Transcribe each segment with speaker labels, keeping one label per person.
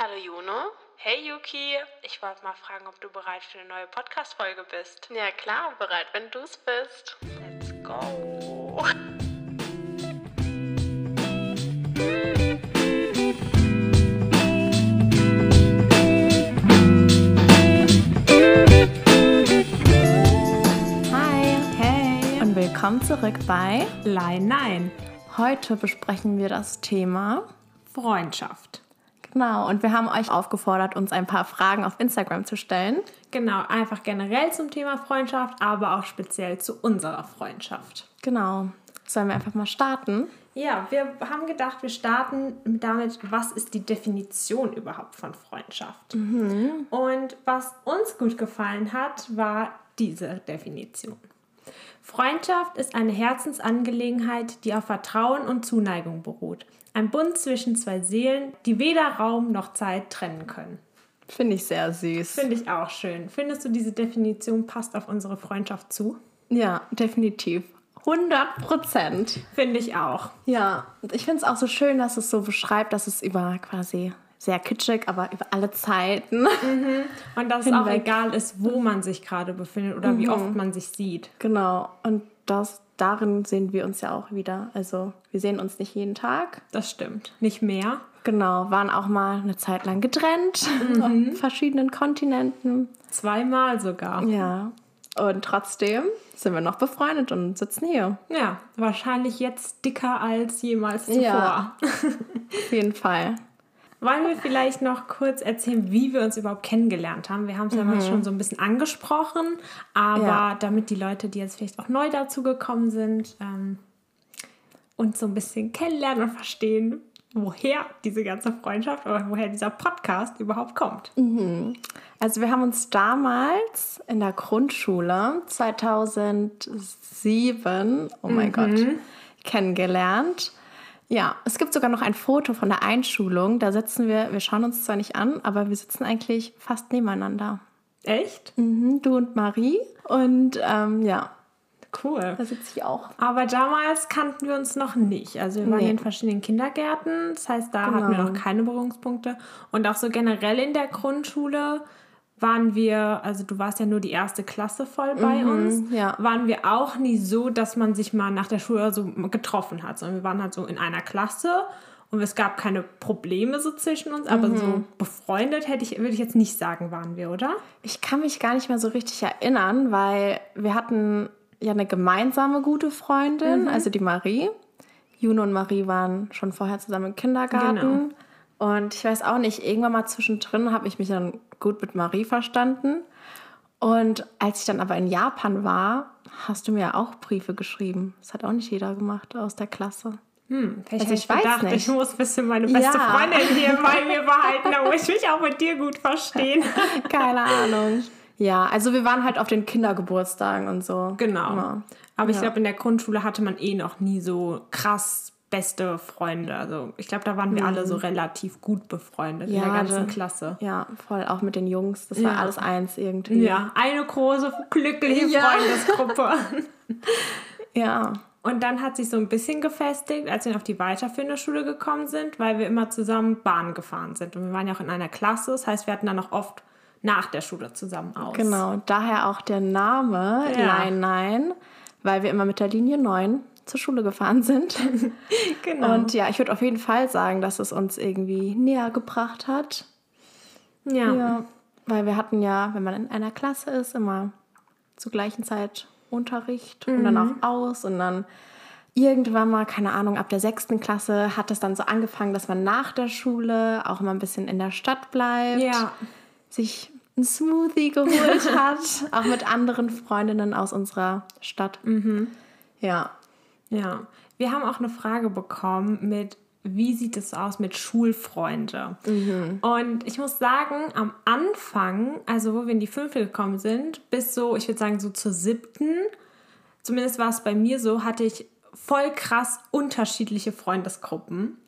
Speaker 1: Hallo Juno. Hey Yuki, ich wollte mal fragen, ob du bereit für eine neue Podcast-Folge bist.
Speaker 2: Ja klar, bereit, wenn du es bist.
Speaker 1: Let's go.
Speaker 2: Hi
Speaker 3: Hey,
Speaker 2: und willkommen zurück bei
Speaker 3: Nein, nein.
Speaker 2: Heute besprechen wir das Thema.
Speaker 3: Freundschaft.
Speaker 2: Genau, und wir haben euch aufgefordert, uns ein paar Fragen auf Instagram zu stellen.
Speaker 3: Genau, einfach generell zum Thema Freundschaft, aber auch speziell zu unserer Freundschaft.
Speaker 2: Genau. Sollen wir einfach mal starten?
Speaker 3: Ja, wir haben gedacht, wir starten damit, was ist die Definition überhaupt von Freundschaft? Und was uns gut gefallen hat, war diese Definition. Freundschaft ist eine Herzensangelegenheit, die auf Vertrauen und Zuneigung beruht. Ein Bund zwischen zwei Seelen, die weder Raum noch Zeit trennen können.
Speaker 2: Finde ich sehr süß.
Speaker 3: Finde ich auch schön. Findest du, diese Definition passt auf unsere Freundschaft zu?
Speaker 2: Ja, definitiv. 100 Prozent.
Speaker 3: Finde ich auch.
Speaker 2: Ja, ich finde es auch so schön, dass es so beschreibt, dass es über quasi sehr kitschig, aber über alle Zeiten.
Speaker 3: Und dass es auch
Speaker 2: Hinweg.
Speaker 3: egal ist, wo man sich gerade befindet oder wie oft man sich sieht.
Speaker 2: Genau. Und das, darin sehen wir uns ja auch wieder. Also wir sehen uns nicht jeden Tag.
Speaker 3: Das stimmt. Nicht mehr.
Speaker 2: Genau, waren auch mal eine Zeit lang getrennt auf verschiedenen Kontinenten.
Speaker 3: Zweimal sogar.
Speaker 2: Ja. Und trotzdem sind wir noch befreundet und sitzen hier.
Speaker 3: Ja, wahrscheinlich jetzt dicker als jemals zuvor.
Speaker 2: Ja. Auf jeden Fall.
Speaker 3: Wollen wir vielleicht noch kurz erzählen, wie wir uns überhaupt kennengelernt haben? Wir haben es ja mal schon so ein bisschen angesprochen, aber
Speaker 2: Ja.
Speaker 3: damit die Leute, die jetzt vielleicht auch neu dazu gekommen sind, ähm, uns so ein bisschen kennenlernen und verstehen, woher diese ganze Freundschaft oder woher dieser Podcast überhaupt kommt.
Speaker 2: Also wir haben uns damals in der Grundschule 2007, oh mein Gott, kennengelernt. Ja, es gibt sogar noch ein Foto von der Einschulung. Da sitzen wir, wir schauen uns zwar nicht an, aber wir sitzen eigentlich fast nebeneinander.
Speaker 3: Echt?
Speaker 2: Mhm, du und Marie. Und ähm, ja,
Speaker 3: Cool.
Speaker 2: da sitze ich auch.
Speaker 3: Aber damals kannten wir uns noch nicht. Also wir waren
Speaker 2: Nee.
Speaker 3: in verschiedenen Kindergärten. Das heißt, da hatten wir
Speaker 2: Genau.
Speaker 3: noch keine Berührungspunkte. Und auch so generell in der Grundschule waren wir, also du warst ja nur die erste Klasse voll bei uns,
Speaker 2: ja.
Speaker 3: waren wir auch nie so, dass man sich mal nach der Schule so getroffen hat, sondern wir waren halt so in einer Klasse und es gab keine Probleme so zwischen uns, aber so befreundet hätte ich, würde ich jetzt nicht sagen, waren wir, oder?
Speaker 2: Ich kann mich gar nicht mehr so richtig erinnern, weil wir hatten ja eine gemeinsame gute Freundin, also die Marie. Juno und Marie waren schon vorher zusammen im Kindergarten. Und ich weiß auch nicht, irgendwann mal zwischendrin habe ich mich dann gut mit Marie verstanden. Und als ich dann aber in Japan war, hast du mir ja auch Briefe geschrieben. Das hat auch nicht jeder gemacht aus der Klasse.
Speaker 3: Hm, vielleicht
Speaker 2: Also ich weiß
Speaker 3: gedacht,
Speaker 2: nicht.
Speaker 3: ich muss ein bisschen meine beste
Speaker 2: Ja.
Speaker 3: Freundin hier bei mir behalten, da muss ich mich auch mit dir gut verstehen.
Speaker 2: Keine Ahnung. Ja, also wir waren halt auf den Kindergeburtstagen und so.
Speaker 3: Genau.
Speaker 2: Immer.
Speaker 3: Aber ich
Speaker 2: Ja.
Speaker 3: glaube, in der Grundschule hatte man eh noch nie so krass beste Freunde. Also ich glaube, da waren wir alle so relativ gut befreundet in der
Speaker 2: Mhm. Ja,
Speaker 3: ganzen
Speaker 2: da-
Speaker 3: Klasse.
Speaker 2: Ja, voll, auch mit den Jungs. Das war
Speaker 3: Ja.
Speaker 2: alles eins irgendwie.
Speaker 3: Ja, eine große, glückliche
Speaker 2: Ja.
Speaker 3: Freundesgruppe.
Speaker 2: Ja.
Speaker 3: Und dann hat sich so ein bisschen gefestigt, als wir auf die weiterführende Schule gekommen sind, weil wir immer zusammen Bahn gefahren sind. Und wir waren ja auch in einer Klasse, das heißt, wir hatten dann auch oft nach der Schule zusammen aus.
Speaker 2: Genau, daher auch der Name
Speaker 3: Ja.
Speaker 2: Nein, Nein, weil wir immer mit der Linie 9 zur Schule gefahren sind.
Speaker 3: genau.
Speaker 2: Und ja, ich würde auf jeden Fall sagen, dass es uns irgendwie näher gebracht hat.
Speaker 3: ja.
Speaker 2: Ja. Weil wir hatten ja, wenn man in einer Klasse ist, immer zur gleichen Zeit Unterricht und dann
Speaker 3: Mhm.
Speaker 2: auch aus und dann irgendwann mal, keine Ahnung, ab der sechsten Klasse hat es dann so angefangen, dass man nach der Schule auch mal ein bisschen in der Stadt bleibt.
Speaker 3: ja.
Speaker 2: sich ein Smoothie geholt hat, auch mit anderen Freundinnen aus unserer Stadt.
Speaker 3: Mhm.
Speaker 2: Ja.
Speaker 3: Ja, wir haben auch eine Frage bekommen mit, wie sieht es aus mit Schulfreunde? Und ich muss sagen, am Anfang, also wo wir in die fünfte gekommen sind, bis so, ich würde sagen so zur siebten, zumindest war es bei mir so, hatte ich voll krass unterschiedliche Freundesgruppen.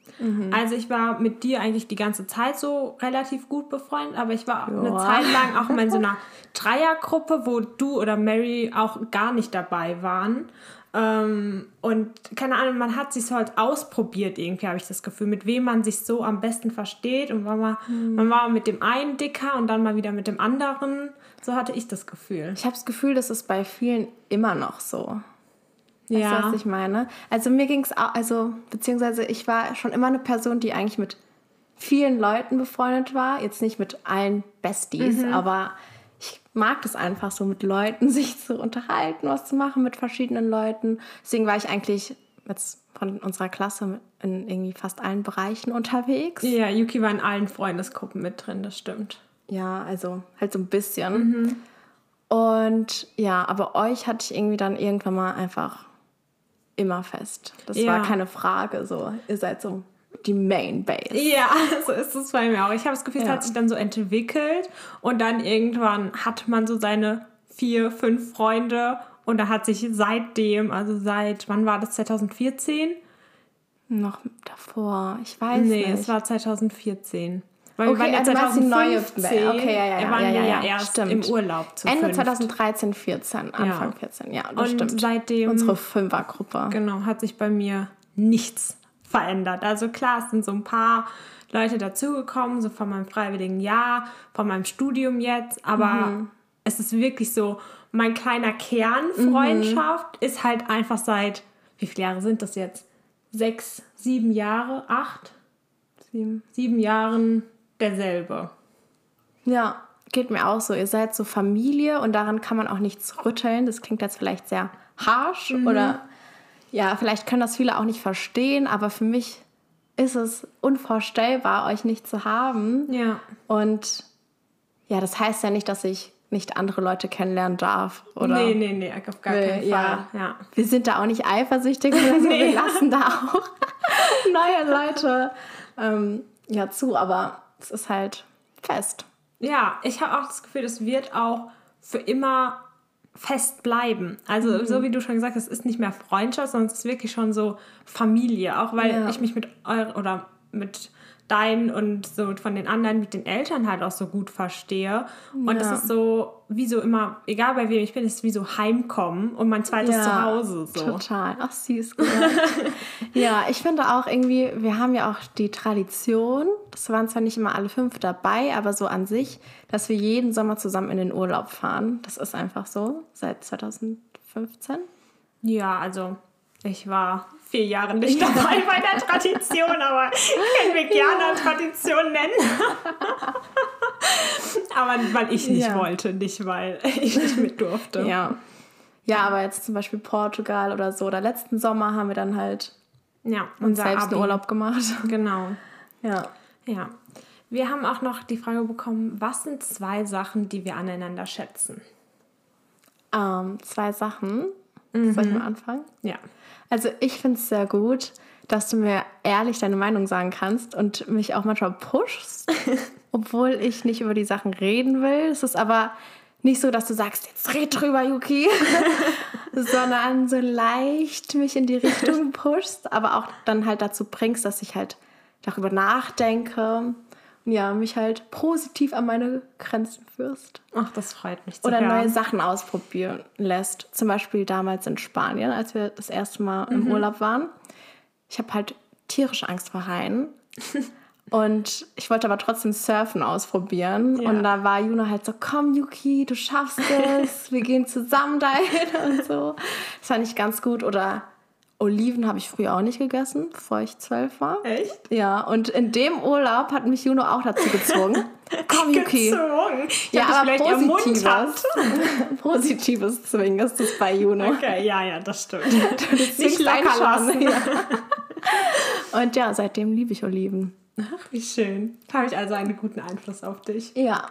Speaker 3: Also ich war mit dir eigentlich die ganze Zeit so relativ gut befreundet, aber ich war eine
Speaker 2: Ja.
Speaker 3: Zeit lang auch mal in so einer Dreiergruppe, wo du oder Mary auch gar nicht dabei waren. Ähm, und keine Ahnung, man hat sich so halt ausprobiert, irgendwie habe ich das Gefühl, mit wem man sich so am besten versteht. Und man war,
Speaker 2: Hm.
Speaker 3: man war mit dem einen dicker und dann mal wieder mit dem anderen. So hatte ich das Gefühl.
Speaker 2: Ich habe das Gefühl, das ist bei vielen immer noch so. Weißt
Speaker 3: Ja.
Speaker 2: du, was ich meine? Also mir ging es auch, also beziehungsweise ich war schon immer eine Person, die eigentlich mit vielen Leuten befreundet war. Jetzt nicht mit allen Besties,
Speaker 3: Mhm.
Speaker 2: aber ich mag das einfach so, mit Leuten sich zu unterhalten, was zu machen mit verschiedenen Leuten. Deswegen war ich eigentlich jetzt von unserer Klasse in irgendwie fast allen Bereichen unterwegs.
Speaker 3: Ja, Yuki war in allen Freundesgruppen mit drin, das stimmt.
Speaker 2: Ja, also halt so ein bisschen. Und ja, aber euch hatte ich irgendwie dann irgendwann mal einfach immer fest. Das
Speaker 3: Ja.
Speaker 2: war keine Frage. So, ihr seid so die Main Base.
Speaker 3: Ja, so ist es bei mir auch. Ich habe das Gefühl, es
Speaker 2: Ja.
Speaker 3: hat sich dann so entwickelt und dann irgendwann hat man so seine vier, fünf Freunde und da hat sich seitdem, also seit, wann war das, 2014?
Speaker 2: Noch davor, ich weiß
Speaker 3: Nee,
Speaker 2: nicht.
Speaker 3: es war 2014. Weil
Speaker 2: Okay,
Speaker 3: wir waren ja
Speaker 2: also du meinst die neue
Speaker 3: 2015.
Speaker 2: Okay, ja, ja, ja,
Speaker 3: waren
Speaker 2: ja, ja,
Speaker 3: ja,
Speaker 2: ja,
Speaker 3: erst
Speaker 2: stimmt.
Speaker 3: im Urlaub zu
Speaker 2: Ende
Speaker 3: fünft.
Speaker 2: 2013, 14, Anfang 14, ja, das
Speaker 3: Und
Speaker 2: stimmt.
Speaker 3: seitdem-
Speaker 2: Unsere Fünfergruppe.
Speaker 3: Genau, hat sich bei mir nichts verändert. Also klar, es sind so ein paar Leute dazugekommen, so von meinem freiwilligen Jahr, von meinem Studium jetzt, aber
Speaker 2: Mhm.
Speaker 3: es ist wirklich so, mein kleiner Kern Freundschaft ist halt einfach seit, wie viele Jahre sind das jetzt? Sechs, sieben Jahre, acht,
Speaker 2: Sieben.
Speaker 3: sieben Jahren derselbe.
Speaker 2: Ja, geht mir auch so. Ihr seid so Familie und daran kann man auch nichts rütteln. Das klingt jetzt vielleicht sehr harsh oder ja, vielleicht können das viele auch nicht verstehen, aber für mich ist es unvorstellbar, euch nicht zu haben.
Speaker 3: Ja.
Speaker 2: Und ja, das heißt ja nicht, dass ich nicht andere Leute kennenlernen darf. Oder
Speaker 3: Nee, nee, nee, auf gar
Speaker 2: will,
Speaker 3: keinen Fall.
Speaker 2: ja.
Speaker 3: Ja.
Speaker 2: Wir sind da auch nicht eifersüchtig oder so. Wir lassen da auch neue Leute ähm, ja zu, aber es ist halt fest.
Speaker 3: Ja, ich habe auch das Gefühl, das wird auch für immer fest bleiben. Also
Speaker 2: Mhm.
Speaker 3: so wie du schon gesagt hast, es ist nicht mehr Freundschaft, sondern es ist wirklich schon so Familie. Auch weil
Speaker 2: Ja.
Speaker 3: ich mich mit euren oder mit deinen und so von den anderen, mit den Eltern halt auch so gut verstehe. Und es
Speaker 2: Ja.
Speaker 3: ist so, wie so immer, egal bei wem ich bin, es ist wie so Heimkommen und mein zweites Zuhause. So.
Speaker 2: Total. Ach, süß. ja, ich finde auch irgendwie, wir haben ja auch die Tradition, das waren zwar nicht immer alle fünf dabei, aber so an sich, dass wir jeden Sommer zusammen in den Urlaub fahren. Das ist einfach so, seit 2015.
Speaker 3: Ja, also ich war vier Jahre nicht dabei bei der Tradition, aber können wir gerne Tradition nennen. aber weil ich nicht
Speaker 2: Ja.
Speaker 3: wollte, nicht weil ich nicht mit durfte.
Speaker 2: Ja. Ja, aber jetzt zum Beispiel Portugal oder so, oder letzten Sommer haben wir dann halt
Speaker 3: ja
Speaker 2: uns
Speaker 3: unser
Speaker 2: selbst
Speaker 3: Abi.
Speaker 2: einen Urlaub gemacht.
Speaker 3: Genau.
Speaker 2: Ja.
Speaker 3: Ja. Wir haben auch noch die Frage bekommen, was sind zwei Sachen, die wir aneinander schätzen?
Speaker 2: Ähm, zwei Sachen. Soll ich mal anfangen?
Speaker 3: Ja.
Speaker 2: Also ich finde es sehr gut, dass du mir ehrlich deine Meinung sagen kannst und mich auch manchmal pushst, obwohl ich nicht über die Sachen reden will. Es ist aber nicht so, dass du sagst, jetzt red drüber, Yuki, sondern so leicht mich in die Richtung pushst, aber auch dann halt dazu bringst, dass ich halt darüber nachdenke ja, mich halt positiv an meine Grenzen führst.
Speaker 3: Ach, das freut mich zu
Speaker 2: Oder
Speaker 3: hören.
Speaker 2: neue Sachen ausprobieren lässt. Zum Beispiel damals in Spanien, als wir das erste Mal im
Speaker 3: Mhm.
Speaker 2: Urlaub waren. Ich habe halt tierische Angst vor Haien. Und ich wollte aber trotzdem Surfen ausprobieren.
Speaker 3: Ja.
Speaker 2: Und da war Juna halt so, komm Yuki, du schaffst es. Wir gehen zusammen dahin und so. Das fand ich ganz gut. Oder Oliven habe ich früher auch nicht gegessen, bevor ich zwölf war.
Speaker 3: Echt?
Speaker 2: Ja, und in dem Urlaub hat mich Juno auch dazu gezwungen. Komm, Yuki.
Speaker 3: Gezwungen. Ich
Speaker 2: Ja, aber positives. positives Zwingen ist das bei Juno.
Speaker 3: Okay, ja, ja, das stimmt.
Speaker 2: Du
Speaker 3: Nicht locker lassen.
Speaker 2: Ja. Und ja, seitdem liebe ich Oliven.
Speaker 3: Ach, wie schön. Habe ich also einen guten Einfluss auf dich.
Speaker 2: Ja,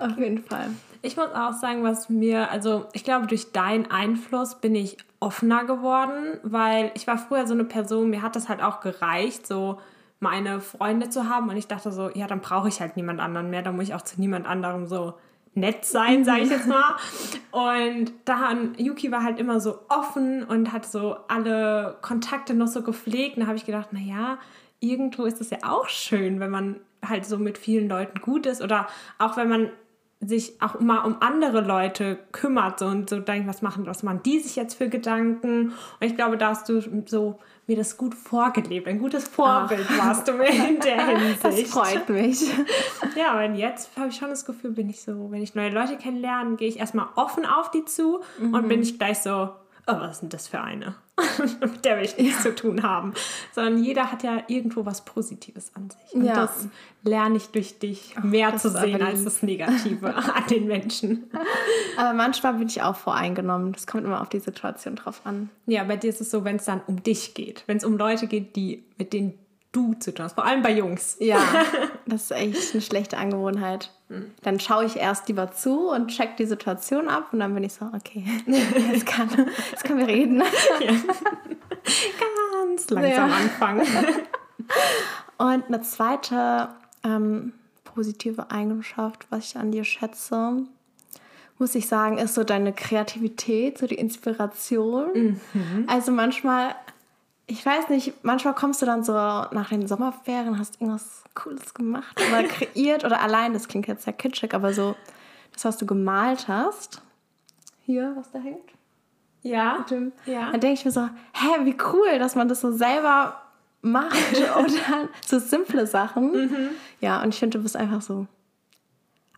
Speaker 2: auf jeden Fall.
Speaker 3: Ich muss auch sagen, was mir, also ich glaube, durch deinen Einfluss bin ich offener geworden, weil ich war früher so eine Person, mir hat das halt auch gereicht, so meine Freunde zu haben und ich dachte so, ja, dann brauche ich halt niemand anderen mehr, dann muss ich auch zu niemand anderem so nett sein, sage ich jetzt mal. Und dann, Yuki war halt immer so offen und hat so alle Kontakte noch so gepflegt. Und da habe ich gedacht, naja, irgendwo ist es ja auch schön, wenn man halt so mit vielen Leuten gut ist oder auch wenn man sich auch mal um andere Leute kümmert so, und so denkt, was machen, was machen die sich jetzt für Gedanken? Und ich glaube, da hast du so mir das gut vorgelebt. Ein gutes Vorbild Ach. warst du mir in der Hinsicht. Das
Speaker 2: freut mich.
Speaker 3: Ja, und jetzt habe ich schon das Gefühl, bin ich so, wenn ich neue Leute kennenlerne, gehe ich erstmal offen auf die zu mhm. und bin ich gleich so, oh, was denn das für eine? Mit der will ich nichts ja. zu tun haben. Sondern jeder hat ja irgendwo was Positives an sich. Und ja. das lerne ich durch dich Ach, mehr zu sehen als das Negative an den Menschen.
Speaker 2: Aber manchmal bin ich auch voreingenommen. Das kommt immer auf die Situation drauf an.
Speaker 3: Ja, bei dir ist es so, wenn es dann um dich geht. Wenn es um Leute geht, die, mit denen du zu tun hast. Vor allem bei Jungs.
Speaker 2: Ja, das ist echt eine schlechte Angewohnheit. Hm. Dann schaue ich erst lieber zu und check die Situation ab und dann bin ich so, okay, jetzt, kann, jetzt können wir reden. Ja.
Speaker 3: Ganz langsam ja. anfangen.
Speaker 2: Und eine zweite ähm, positive Eigenschaft, was ich an dir schätze, muss ich sagen, ist so deine Kreativität, so die Inspiration. Mhm. Also manchmal ich weiß nicht, manchmal kommst du dann so nach den Sommerferien, hast irgendwas Cooles gemacht oder kreiert oder allein, das klingt jetzt sehr kitschig, aber so das, was du gemalt hast, hier, was da hängt.
Speaker 3: Ja.
Speaker 2: Dem, ja. Dann denke ich mir so, hä, wie cool, dass man das so selber macht oder so simple Sachen. Mhm. Ja, und ich finde, du bist einfach so,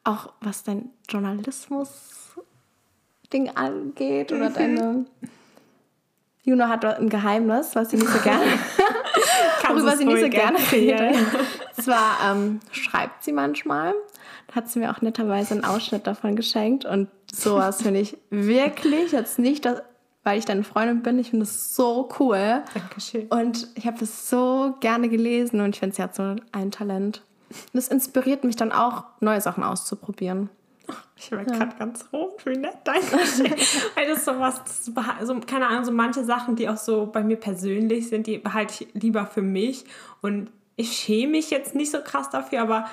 Speaker 2: auch was dein Journalismus-Ding angeht oder mhm. deine Juno hat ein Geheimnis, was sie nicht so gerne, worüber sie nicht so gerne redet. Zwar ähm, schreibt sie manchmal, hat sie mir auch netterweise einen Ausschnitt davon geschenkt und sowas finde ich wirklich jetzt nicht, dass, weil ich deine Freundin bin, ich finde es so cool.
Speaker 3: Dankeschön.
Speaker 2: Und ich habe das so gerne gelesen und ich finde, sie hat so ein Talent. Und das inspiriert mich dann auch, neue Sachen auszuprobieren.
Speaker 3: Ich war ja. gerade ganz rot, wie nett dein Weil das so was, das so, keine Ahnung, so manche Sachen, die auch so bei mir persönlich sind, die behalte ich lieber für mich. Und ich schäme mich jetzt nicht so krass dafür, aber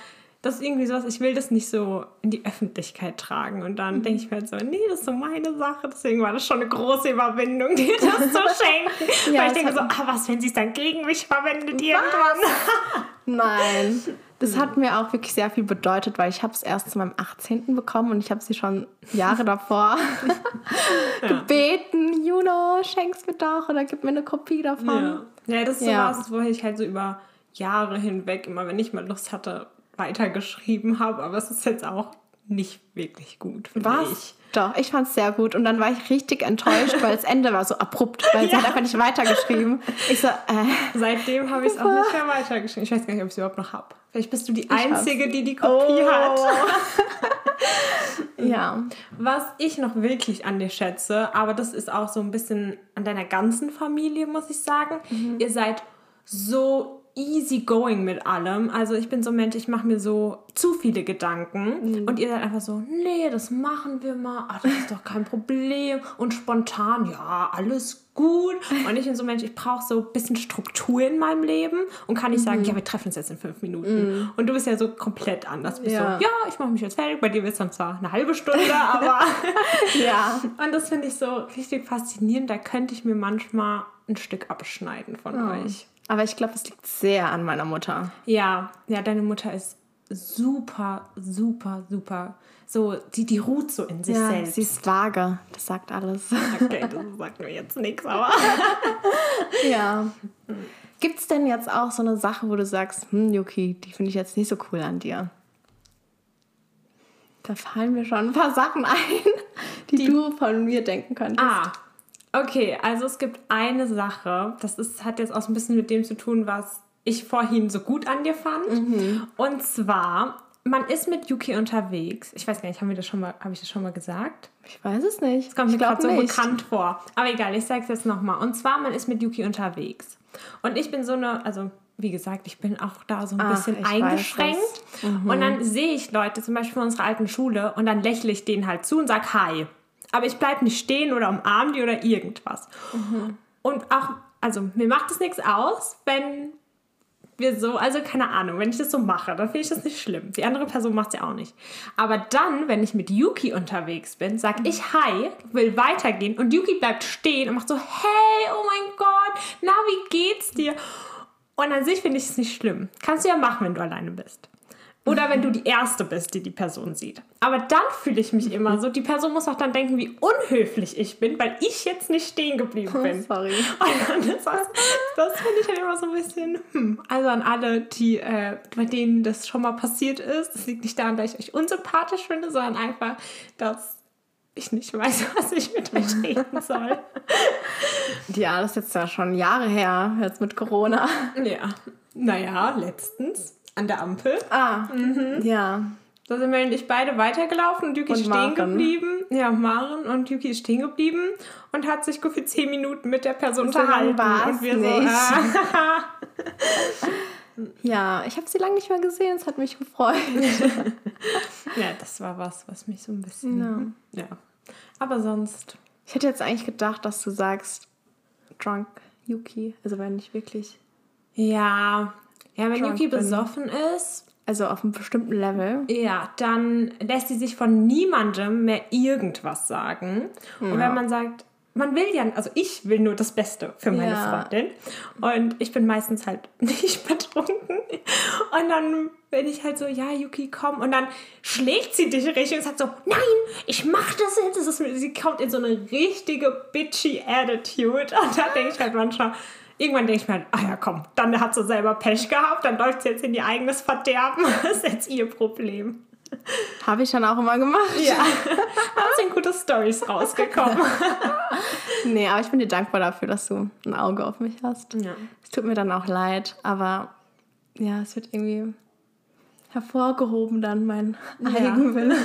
Speaker 3: das ist irgendwie sowas, ich will das nicht so in die Öffentlichkeit tragen. Und dann mhm. denke ich mir halt so, nee, das ist so meine Sache. Deswegen war das schon eine große Überwindung, dir das zu schenken. ja, Weil ich denke so, ah, was, wenn sie es dann gegen mich verwendet was? irgendwann?
Speaker 2: Nein. Das hat mir auch wirklich sehr viel bedeutet, weil ich habe es erst zu meinem 18. bekommen und ich habe sie schon Jahre davor gebeten, Juno, schenk's mir doch oder gib mir eine Kopie davon.
Speaker 3: Ja, ja das ist ja. sowas, wo ich halt so über Jahre hinweg immer, wenn ich mal Lust hatte, weitergeschrieben habe. Aber es ist jetzt auch nicht wirklich gut,
Speaker 2: finde ich. Doch, ich fand es sehr gut. Und dann war ich richtig enttäuscht, weil das Ende war so abrupt, weil ja. sie hat einfach nicht weitergeschrieben. Ich so, äh.
Speaker 3: Seitdem habe ich es auch nicht mehr weitergeschrieben. Ich weiß gar nicht, ob ich es überhaupt noch habe. Vielleicht bist du die ich Einzige, die die Kopie oh. hat.
Speaker 2: ja.
Speaker 3: Was ich noch wirklich an dir schätze, aber das ist auch so ein bisschen an deiner ganzen Familie, muss ich sagen. Mhm. Ihr seid so easy going mit allem. Also ich bin so ein Mensch, ich mache mir so zu viele Gedanken mhm. und ihr seid einfach so, nee, das machen wir mal, Ach, das ist doch kein Problem und spontan, ja, alles gut. Und ich bin so ein Mensch, ich brauche so ein bisschen Struktur in meinem Leben und kann nicht sagen, mhm. ja, wir treffen uns jetzt in fünf Minuten. Mhm. Und du bist ja so komplett anders. Bist ja. so, ja, ich mache mich jetzt fertig. Bei dir wird es dann zwar eine halbe Stunde, aber ja. Und das finde ich so richtig faszinierend. Da könnte ich mir manchmal ein Stück abschneiden von oh. euch.
Speaker 2: Aber ich glaube, es liegt sehr an meiner Mutter.
Speaker 3: Ja, ja, deine Mutter ist super, super, super. So, die, die ruht so in sich ja, selbst.
Speaker 2: Sie ist vage, das sagt alles.
Speaker 3: Okay, das sagt mir jetzt nichts, aber.
Speaker 2: ja. Gibt es denn jetzt auch so eine Sache, wo du sagst, hm, Yuki, die finde ich jetzt nicht so cool an dir? Da fallen mir schon ein paar Sachen ein, die, die du von mir denken könntest.
Speaker 3: Ah, Okay, also es gibt eine Sache, das ist, hat jetzt auch so ein bisschen mit dem zu tun, was ich vorhin so gut an dir fand. Mhm. Und zwar, man ist mit Yuki unterwegs. Ich weiß gar nicht, haben wir das schon mal, habe ich das schon mal gesagt?
Speaker 2: Ich weiß es nicht.
Speaker 3: Das kommt mir gerade so bekannt vor. Aber egal, ich sage es jetzt nochmal. Und zwar, man ist mit Yuki unterwegs. Und ich bin so eine, also wie gesagt, ich bin auch da so ein Ach, bisschen eingeschränkt. Mhm. Und dann sehe ich Leute, zum Beispiel von unserer alten Schule, und dann lächle ich denen halt zu und sage Hi. Aber ich bleibe nicht stehen oder umarm die oder irgendwas. Mhm. Und auch, also mir macht es nichts aus, wenn wir so, also keine Ahnung, wenn ich das so mache, dann finde ich das nicht schlimm. Die andere Person macht es ja auch nicht. Aber dann, wenn ich mit Yuki unterwegs bin, sage ich Hi, will weitergehen und Yuki bleibt stehen und macht so, hey, oh mein Gott, na, wie geht's dir? Und an sich finde ich es nicht schlimm. Kannst du ja machen, wenn du alleine bist. Oder wenn du die Erste bist, die die Person sieht. Aber dann fühle ich mich immer so, die Person muss auch dann denken, wie unhöflich ich bin, weil ich jetzt nicht stehen geblieben bin.
Speaker 2: Sorry.
Speaker 3: Und dann ist das, das finde ich halt immer so ein bisschen, hm. Also an alle, die, äh, bei denen das schon mal passiert ist, das liegt nicht daran, dass ich euch unsympathisch finde, sondern einfach, dass ich nicht weiß, was ich mit euch reden soll.
Speaker 2: Ja, das ist jetzt ja schon Jahre her, jetzt mit Corona.
Speaker 3: Ja, naja, letztens an der Ampel.
Speaker 2: Ah, ja.
Speaker 3: Da sind wir nämlich beide weitergelaufen und Yuki
Speaker 2: Und
Speaker 3: ist stehen
Speaker 2: Maren.
Speaker 3: geblieben. Ja, Maren und Yuki ist stehen geblieben und hat sich für zehn Minuten mit der Person
Speaker 2: So
Speaker 3: unterhalten. und wir
Speaker 2: nicht.
Speaker 3: so, ah,
Speaker 2: Ja, ich habe sie lange nicht mehr gesehen, es hat mich gefreut.
Speaker 3: ja, das war was, was mich so ein bisschen. Ja. Aber sonst.
Speaker 2: Ich hätte jetzt eigentlich gedacht, dass du sagst, Drunk Yuki. Also wenn ich wirklich,
Speaker 3: Ja. Ja, wenn Yuki besoffen ist,
Speaker 2: also auf einem bestimmten Level.
Speaker 3: ja, dann lässt sie sich von niemandem mehr irgendwas sagen. Und
Speaker 2: Ja.
Speaker 3: wenn man sagt, man will ja, also ich will nur das Beste für meine
Speaker 2: Ja.
Speaker 3: Freundin. Und ich bin meistens halt nicht betrunken. Und dann bin ich halt so, ja, Yuki, komm. Und dann schlägt sie dich richtig und sagt so, nein, ich mach das jetzt. Das ist, sie kommt in so eine richtige bitchy Attitude. Und da denke ich halt manchmal, irgendwann denke ich mir ah ja, komm, dann hat sie selber Pech gehabt, dann läuft sie jetzt in ihr eigenes Verderben. Das ist jetzt ihr Problem.
Speaker 2: Habe ich dann auch immer gemacht.
Speaker 3: Ja, da sind gute Stories rausgekommen.
Speaker 2: Nee, aber ich bin dir dankbar dafür, dass du ein Auge auf mich hast.
Speaker 3: Ja.
Speaker 2: Es tut mir dann auch leid, aber ja, es wird irgendwie hervorgehoben dann mein Eigenwille.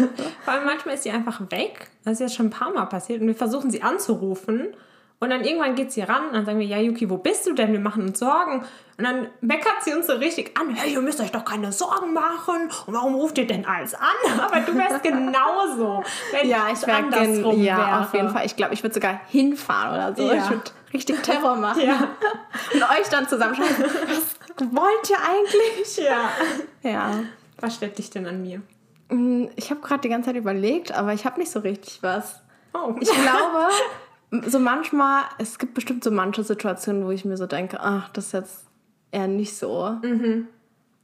Speaker 3: Vor allem manchmal ist sie einfach weg. Das ist jetzt schon ein paar Mal passiert. Und wir versuchen sie anzurufen. Und dann irgendwann geht sie ran und dann sagen wir, ja Yuki, wo bist du denn? Wir machen uns Sorgen. Und dann meckert sie uns so richtig an. Hey, ihr müsst euch doch keine Sorgen machen. Und warum ruft ihr denn alles an? Aber du wärst genauso, wenn
Speaker 2: Ja, ich
Speaker 3: es
Speaker 2: wäre
Speaker 3: andersrum
Speaker 2: ja,
Speaker 3: wäre.
Speaker 2: auf jeden Fall. Ich glaube, ich würde sogar hinfahren oder so.
Speaker 3: Ja.
Speaker 2: Ich würde richtig Terror machen.
Speaker 3: Ja.
Speaker 2: Und euch dann zusammenschreiben. Was wollt ihr eigentlich?
Speaker 3: ja.
Speaker 2: Ja.
Speaker 3: Was stört dich denn an mir?
Speaker 2: Mm, Ich habe gerade die ganze Zeit überlegt, aber ich habe nicht so richtig was.
Speaker 3: Oh.
Speaker 2: Ich glaube, so manchmal, es gibt bestimmt so manche Situationen, wo ich mir so denke, ach, das ist jetzt eher nicht so.
Speaker 3: Mhm.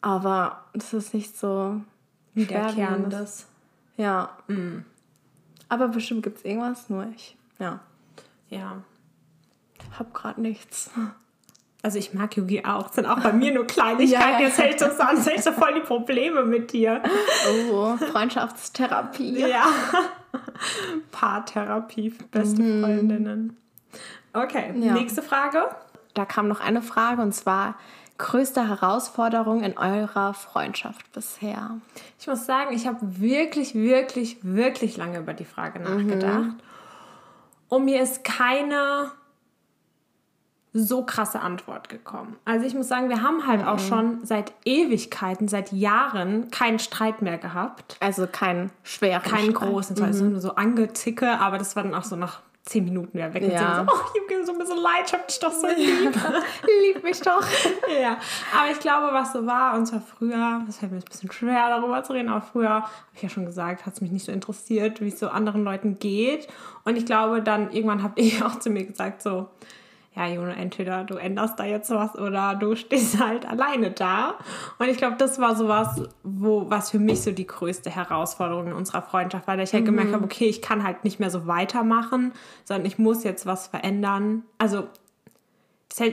Speaker 2: Aber das ist nicht so.
Speaker 3: Wiederkehrendes.
Speaker 2: Ja.
Speaker 3: Mhm.
Speaker 2: Aber bestimmt gibt es irgendwas, nur ich, ja,
Speaker 3: Ja.
Speaker 2: hab gerade nichts.
Speaker 3: Also ich mag Yugi auch. Sind auch bei mir nur Kleinigkeiten.
Speaker 2: Ja.
Speaker 3: Jetzt hält das an, hält so voll die Probleme mit dir.
Speaker 2: Oh, Freundschaftstherapie.
Speaker 3: Ja. Paartherapie für beste Freundinnen. Okay,
Speaker 2: Ja.
Speaker 3: nächste Frage.
Speaker 2: Da kam noch eine Frage und zwar größte Herausforderung in eurer Freundschaft bisher.
Speaker 3: Ich muss sagen, ich habe wirklich, wirklich, wirklich lange über die Frage nachgedacht. Und mir ist keine so krasse Antwort gekommen. Also ich muss sagen, wir haben halt auch schon seit Ewigkeiten, seit Jahren keinen Streit mehr gehabt.
Speaker 2: Also kein schwerer
Speaker 3: Keinen
Speaker 2: Streit.
Speaker 3: großen, zwar nur so Angezicke, aber das war dann auch so nach zehn Minuten wieder weg.
Speaker 2: Ja.
Speaker 3: So, oh, Juki, so ein bisschen leid, ich hab dich doch so lieb.
Speaker 2: Lieb mich doch.
Speaker 3: ja, aber ich glaube, was so war, und zwar früher, das fällt mir jetzt ein bisschen schwer, darüber zu reden, aber früher, habe ich ja schon gesagt, hat es mich nicht so interessiert, wie es so anderen Leuten geht. Und ich glaube, dann irgendwann habt ihr auch zu mir gesagt, so, ja, Juno, entweder du änderst da jetzt was oder du stehst halt alleine da. Und ich glaube, das war so was, wo, was für mich so die größte Herausforderung in unserer Freundschaft war, dass ich halt gemerkt habe, okay, ich kann halt nicht mehr so weitermachen, sondern ich muss jetzt was verändern. Also,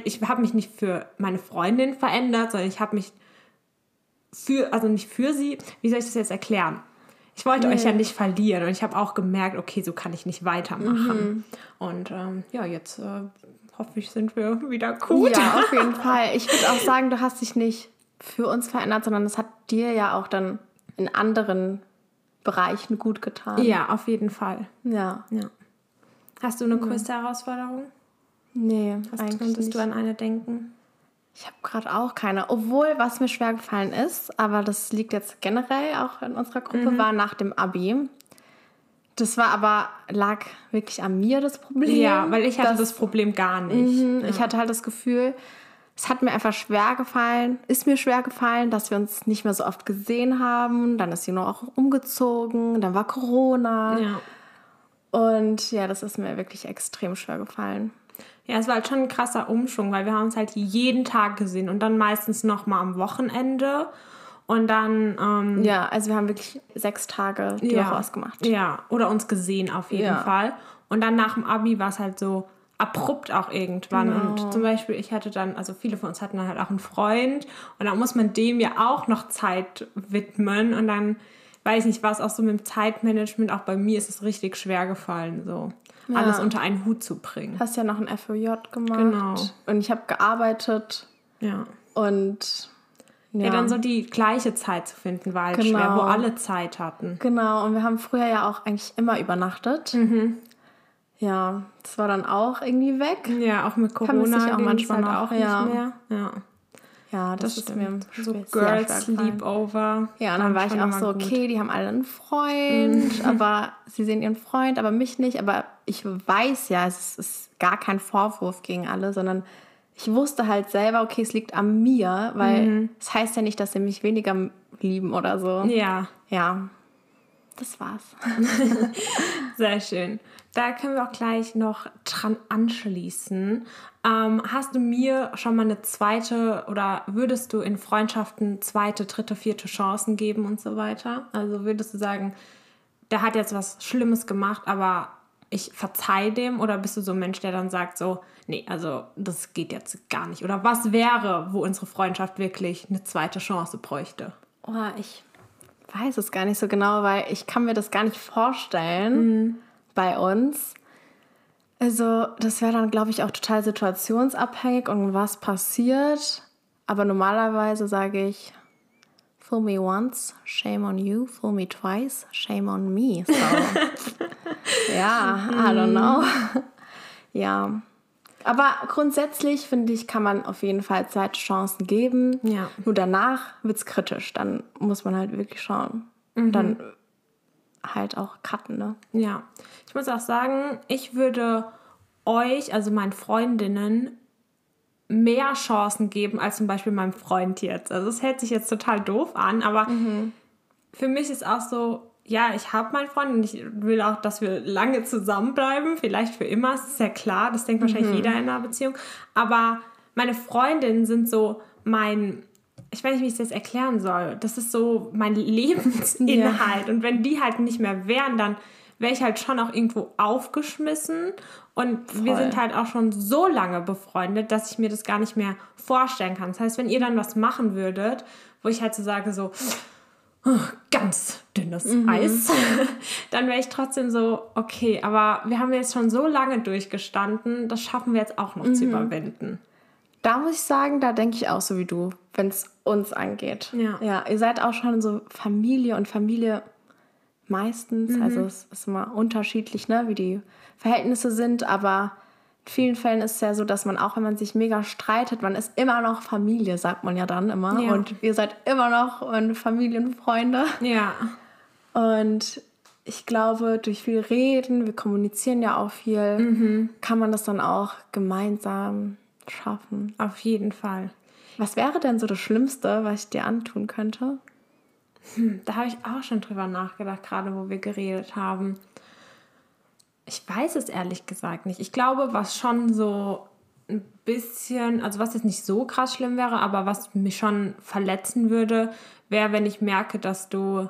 Speaker 3: ich habe mich nicht für meine Freundin verändert, sondern ich habe mich für, also nicht für sie, wie soll ich das jetzt erklären? Ich wollte euch ja nicht verlieren und ich habe auch gemerkt, okay, so kann ich nicht weitermachen. Und ähm, ja, jetzt äh, hoffe ich, sind wir wieder gut.
Speaker 2: Ja, auf jeden Fall. Ich würde auch sagen, du hast dich nicht für uns verändert, sondern es hat dir ja auch dann in anderen Bereichen gut getan.
Speaker 3: Ja, auf jeden Fall.
Speaker 2: Ja.
Speaker 3: Ja. Hast du eine größte Herausforderung?
Speaker 2: Nee,
Speaker 3: Was
Speaker 2: eigentlich
Speaker 3: könntest
Speaker 2: nicht.
Speaker 3: du an eine denken?
Speaker 2: Ich habe gerade auch keine. Obwohl, was mir schwer gefallen ist, aber das liegt jetzt generell auch in unserer Gruppe,
Speaker 3: Mhm.
Speaker 2: war nach dem Abi. Das war aber, lag wirklich an mir das Problem.
Speaker 3: Ja, weil ich hatte
Speaker 2: dass-
Speaker 3: das Problem gar nicht.
Speaker 2: Mhm, Ich hatte halt das Gefühl, es hat mir einfach schwer gefallen, ist mir schwer gefallen, dass wir uns nicht mehr so oft gesehen haben. Dann ist sie nur auch umgezogen, dann war Corona.
Speaker 3: Ja.
Speaker 2: Und ja, das ist mir wirklich extrem schwer gefallen.
Speaker 3: Ja, es war halt schon ein krasser Umschwung, weil wir haben uns halt jeden Tag gesehen und dann meistens noch mal am Wochenende. Und dann. Ähm,
Speaker 2: ja, also wir haben wirklich sechs Tage die
Speaker 3: ja,
Speaker 2: Woche ausgemacht.
Speaker 3: Ja, oder uns gesehen auf jeden
Speaker 2: Ja.
Speaker 3: Fall. Und dann nach dem Abi war es halt so abrupt auch irgendwann.
Speaker 2: Genau.
Speaker 3: Und zum Beispiel, ich hatte dann, also viele von uns hatten dann halt auch einen Freund und dann muss man dem ja auch noch Zeit widmen. Und dann, weiß nicht, war es auch so mit dem Zeitmanagement, auch bei mir ist es richtig schwer gefallen, so alles unter einen Hut zu bringen.
Speaker 2: Hast ja noch ein FOJ gemacht.
Speaker 3: Genau.
Speaker 2: Und ich habe gearbeitet
Speaker 3: Ja.
Speaker 2: und ja.
Speaker 3: Ja, dann so die gleiche Zeit zu finden, war halt
Speaker 2: Genau.
Speaker 3: schwer, wo alle Zeit hatten.
Speaker 2: Genau, und wir haben früher ja auch eigentlich immer übernachtet.
Speaker 3: Mhm.
Speaker 2: Ja, das war dann auch irgendwie weg.
Speaker 3: Ja, auch mit Corona
Speaker 2: ich auch manchmal
Speaker 3: halt auch nicht
Speaker 2: ja.
Speaker 3: mehr. Ja,
Speaker 2: Ja, das,
Speaker 3: das
Speaker 2: ist
Speaker 3: stimmt.
Speaker 2: mir
Speaker 3: so Girls. Sleepover.
Speaker 2: Ja, und dann war ich auch so,
Speaker 3: gut.
Speaker 2: okay, die haben alle einen Freund, aber sie sehen ihren Freund, aber mich nicht. Aber ich weiß ja, es ist gar kein Vorwurf gegen alle, sondern ich wusste halt selber, okay, es liegt an mir, weil es heißt ja nicht, dass sie mich weniger lieben oder so.
Speaker 3: Ja,
Speaker 2: Ja, das war's.
Speaker 3: sehr schön. Da können wir auch gleich noch dran anschließen. Ähm, hast du mir schon mal eine zweite oder würdest du in Freundschaften zweite, dritte, vierte Chancen geben und so weiter? Also würdest du sagen, der hat jetzt was Schlimmes gemacht, aber ich verzeih dem? Oder bist du so ein Mensch, der dann sagt so, nee, also das geht jetzt gar nicht? Oder was wäre, wo unsere Freundschaft wirklich eine zweite Chance bräuchte?
Speaker 2: Oh, ich weiß es gar nicht so genau, weil ich kann mir das gar nicht vorstellen bei uns. Also das wäre dann, glaube ich, auch total situationsabhängig und was passiert. Aber normalerweise sage ich, fool me once, shame on you, fool me twice, shame on me. So, ja, I don't know. ja. Aber grundsätzlich finde ich, kann man auf jeden Fall zweite Chancen geben.
Speaker 3: Ja.
Speaker 2: Nur danach wird es kritisch. Dann muss man halt wirklich schauen. Dann halt auch cutten, ne?
Speaker 3: Ja, ich muss auch sagen, ich würde euch, also meinen Freundinnen, mehr Chancen geben als zum Beispiel meinem Freund jetzt. Also es hört sich jetzt total doof an, aber für mich ist auch so, ja, ich habe meinen Freund und ich will auch, dass wir lange zusammenbleiben, vielleicht für immer, das ist ja klar, das denkt wahrscheinlich jeder in einer Beziehung. Aber meine Freundinnen sind so mein, ich weiß nicht, wie ich das erklären soll. Das ist so mein Lebensinhalt. Und wenn die halt nicht mehr wären, dann wäre ich halt schon auch irgendwo aufgeschmissen. Und wir
Speaker 2: Voll.
Speaker 3: sind halt auch schon so lange befreundet, dass ich mir das gar nicht mehr vorstellen kann. Das heißt, wenn ihr dann was machen würdet, wo ich halt so sage, so oh, ganz dünnes Eis, dann wäre ich trotzdem so, okay, aber wir haben jetzt schon so lange durchgestanden, das schaffen wir jetzt auch noch zu überwinden.
Speaker 2: Da muss ich sagen, da denke ich auch so wie du, wenn es uns angeht.
Speaker 3: Ja.
Speaker 2: ja. Ihr seid auch schon so Familie und Familie meistens. Also es ist immer unterschiedlich, ne, wie die Verhältnisse sind, aber in vielen Fällen ist es ja so, dass man auch, wenn man sich mega streitet, man ist immer noch Familie, sagt man ja dann immer.
Speaker 3: Ja.
Speaker 2: Und ihr seid immer noch äh, Familienfreunde.
Speaker 3: Ja,
Speaker 2: Und ich glaube, durch viel Reden, wir kommunizieren ja auch viel, kann man das dann auch gemeinsam schaffen.
Speaker 3: auf jeden Fall.
Speaker 2: Was wäre denn so das Schlimmste, was ich dir antun könnte?
Speaker 3: Da habe ich auch schon drüber nachgedacht, gerade wo wir geredet haben. Ich weiß es ehrlich gesagt nicht. Ich glaube, was schon so ein bisschen, also was jetzt nicht so krass schlimm wäre, aber was mich schon verletzen würde, wäre, wenn ich merke, dass du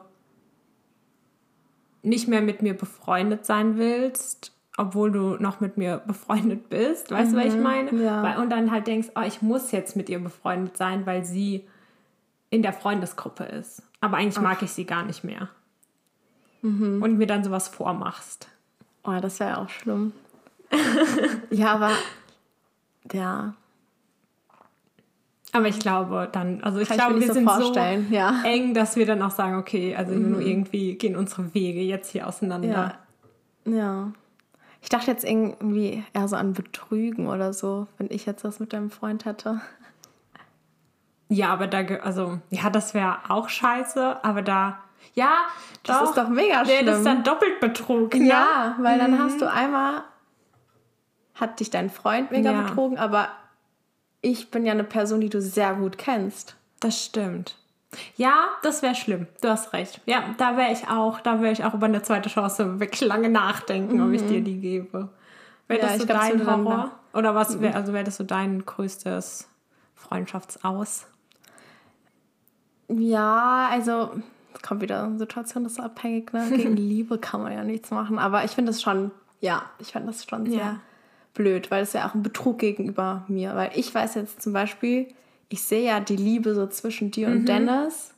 Speaker 3: nicht mehr mit mir befreundet sein willst, obwohl du noch mit mir befreundet bist. Weißt du, was ich meine?
Speaker 2: ja.
Speaker 3: Weil, und dann halt denkst, oh, ich muss jetzt mit ihr befreundet sein, weil sie in der Freundesgruppe ist. Aber eigentlich mag ich sie gar nicht mehr. Und mir dann sowas vormachst.
Speaker 2: Oh, das wäre auch schlimm. ja, aber ja,
Speaker 3: Aber ich glaube dann, also ich
Speaker 2: Kann ich
Speaker 3: glaube,
Speaker 2: nicht
Speaker 3: wir
Speaker 2: so
Speaker 3: sind
Speaker 2: vorstellen,
Speaker 3: so
Speaker 2: ja. Mhm.
Speaker 3: eng, dass wir dann auch sagen, okay, also nur irgendwie gehen unsere Wege jetzt hier auseinander.
Speaker 2: ja, ja. Ich dachte jetzt irgendwie eher so an Betrügen oder so, wenn ich jetzt was mit deinem Freund hätte.
Speaker 3: Ja, aber da, also, ja, das wäre auch scheiße, aber da, ja,
Speaker 2: Das ist doch mega
Speaker 3: Wäre das
Speaker 2: schlimm.
Speaker 3: dann doppelt Betrug, ne?
Speaker 2: Ja, weil dann hast du einmal, hat dich dein Freund mega
Speaker 3: Ja.
Speaker 2: betrogen, aber ich bin ja eine Person, die du sehr gut kennst.
Speaker 3: Das stimmt. Ja, das wäre schlimm. Du hast recht. Ja, da wäre ich auch, da wäre ich auch über eine zweite Chance wirklich lange nachdenken, ob ich dir die gebe. Wäre
Speaker 2: Ja,
Speaker 3: das so
Speaker 2: glaub,
Speaker 3: dein
Speaker 2: dann
Speaker 3: Horror? Oder was wäre, also wäre das so dein größtes Freundschaftsaus?
Speaker 2: Ja, also kommt wieder situationsabhängig, ne? Gegen Liebe kann man ja nichts machen. Aber ich finde das schon, ja, ich finde das schon sehr
Speaker 3: Ja.
Speaker 2: blöd, weil es ja auch ein Betrug gegenüber mir. Weil ich weiß jetzt zum Beispiel, ich sehe ja die Liebe so zwischen dir
Speaker 3: Mhm.
Speaker 2: und Dennis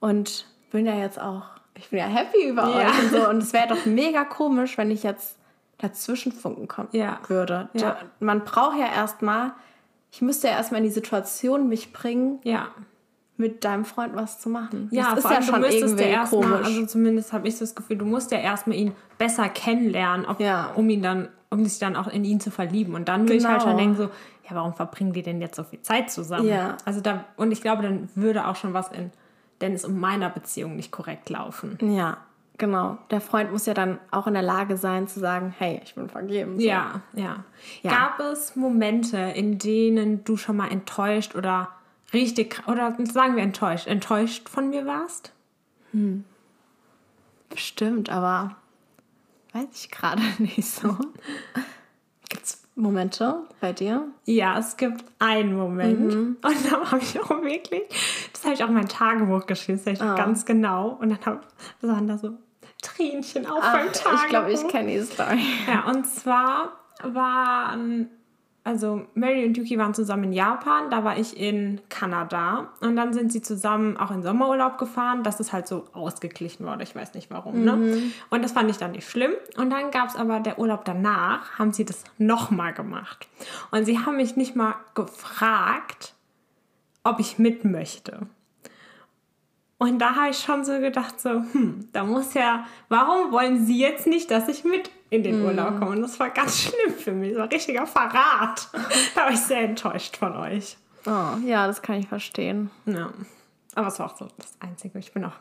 Speaker 2: und bin ja jetzt auch, ich bin ja happy über
Speaker 3: Ja.
Speaker 2: euch und so. Und es wäre doch mega komisch, wenn ich jetzt dazwischen funken kommen
Speaker 3: Ja.
Speaker 2: würde. Man braucht ja erstmal, ich müsste ja erstmal in die Situation mich bringen,
Speaker 3: Ja.
Speaker 2: Mit deinem Freund was zu machen.
Speaker 3: Ja,
Speaker 2: das
Speaker 3: vor
Speaker 2: ist
Speaker 3: allem,
Speaker 2: ja schon irgendwie
Speaker 3: erstmal,
Speaker 2: komisch.
Speaker 3: also zumindest habe ich das Gefühl, du musst ja erstmal ihn besser kennenlernen, ob,
Speaker 2: Ja.
Speaker 3: um ihn dann, um sich dann auch in ihn zu verlieben. Und dann würde ich halt
Speaker 2: Genau.
Speaker 3: schon denken, so, ja, warum verbringen die denn jetzt so viel Zeit zusammen?
Speaker 2: Ja.
Speaker 3: Also da, und ich glaube, dann würde auch schon was in Dennis und meiner Beziehung nicht korrekt laufen.
Speaker 2: ja, genau. Der Freund muss ja dann auch in der Lage sein zu sagen, hey, ich bin vergeben. So.
Speaker 3: Ja, ja,
Speaker 2: Ja.
Speaker 3: Gab es Momente, in denen du schon mal enttäuscht oder richtig, oder sagen wir enttäuscht, enttäuscht von mir warst?
Speaker 2: Bestimmt, aber weiß ich gerade nicht so. Gibt es Momente bei dir?
Speaker 3: Ja, es gibt einen Moment.
Speaker 2: Mhm.
Speaker 3: Und da habe ich auch wirklich, das habe ich auch in mein Tagebuch geschrieben, das
Speaker 2: Ah.
Speaker 3: ganz genau. Und dann hab, waren da so Tränchen auf meinem Tagebuch.
Speaker 2: ich glaube, ich kenne die Story.
Speaker 3: Ja, und zwar waren, also Mary und Yuki waren zusammen in Japan, da war ich in Kanada und dann sind sie zusammen auch in Sommerurlaub gefahren. Das ist halt so ausgeglichen worden, ich weiß nicht warum. Ne? Und das fand ich dann nicht schlimm. Und dann gab es aber der Urlaub danach, haben sie das nochmal gemacht. Und sie haben mich nicht mal gefragt, ob ich mit möchte. Und da habe ich schon so gedacht, so, hm, da muss ja, warum wollen Sie jetzt nicht, dass ich mit in den Urlaub komme? Und das war ganz schlimm für mich, das war richtiger Verrat. da war ich sehr enttäuscht von euch.
Speaker 2: Oh, ja, das kann ich verstehen.
Speaker 3: Ja. Aber es war auch so das Einzige. Ich bin auch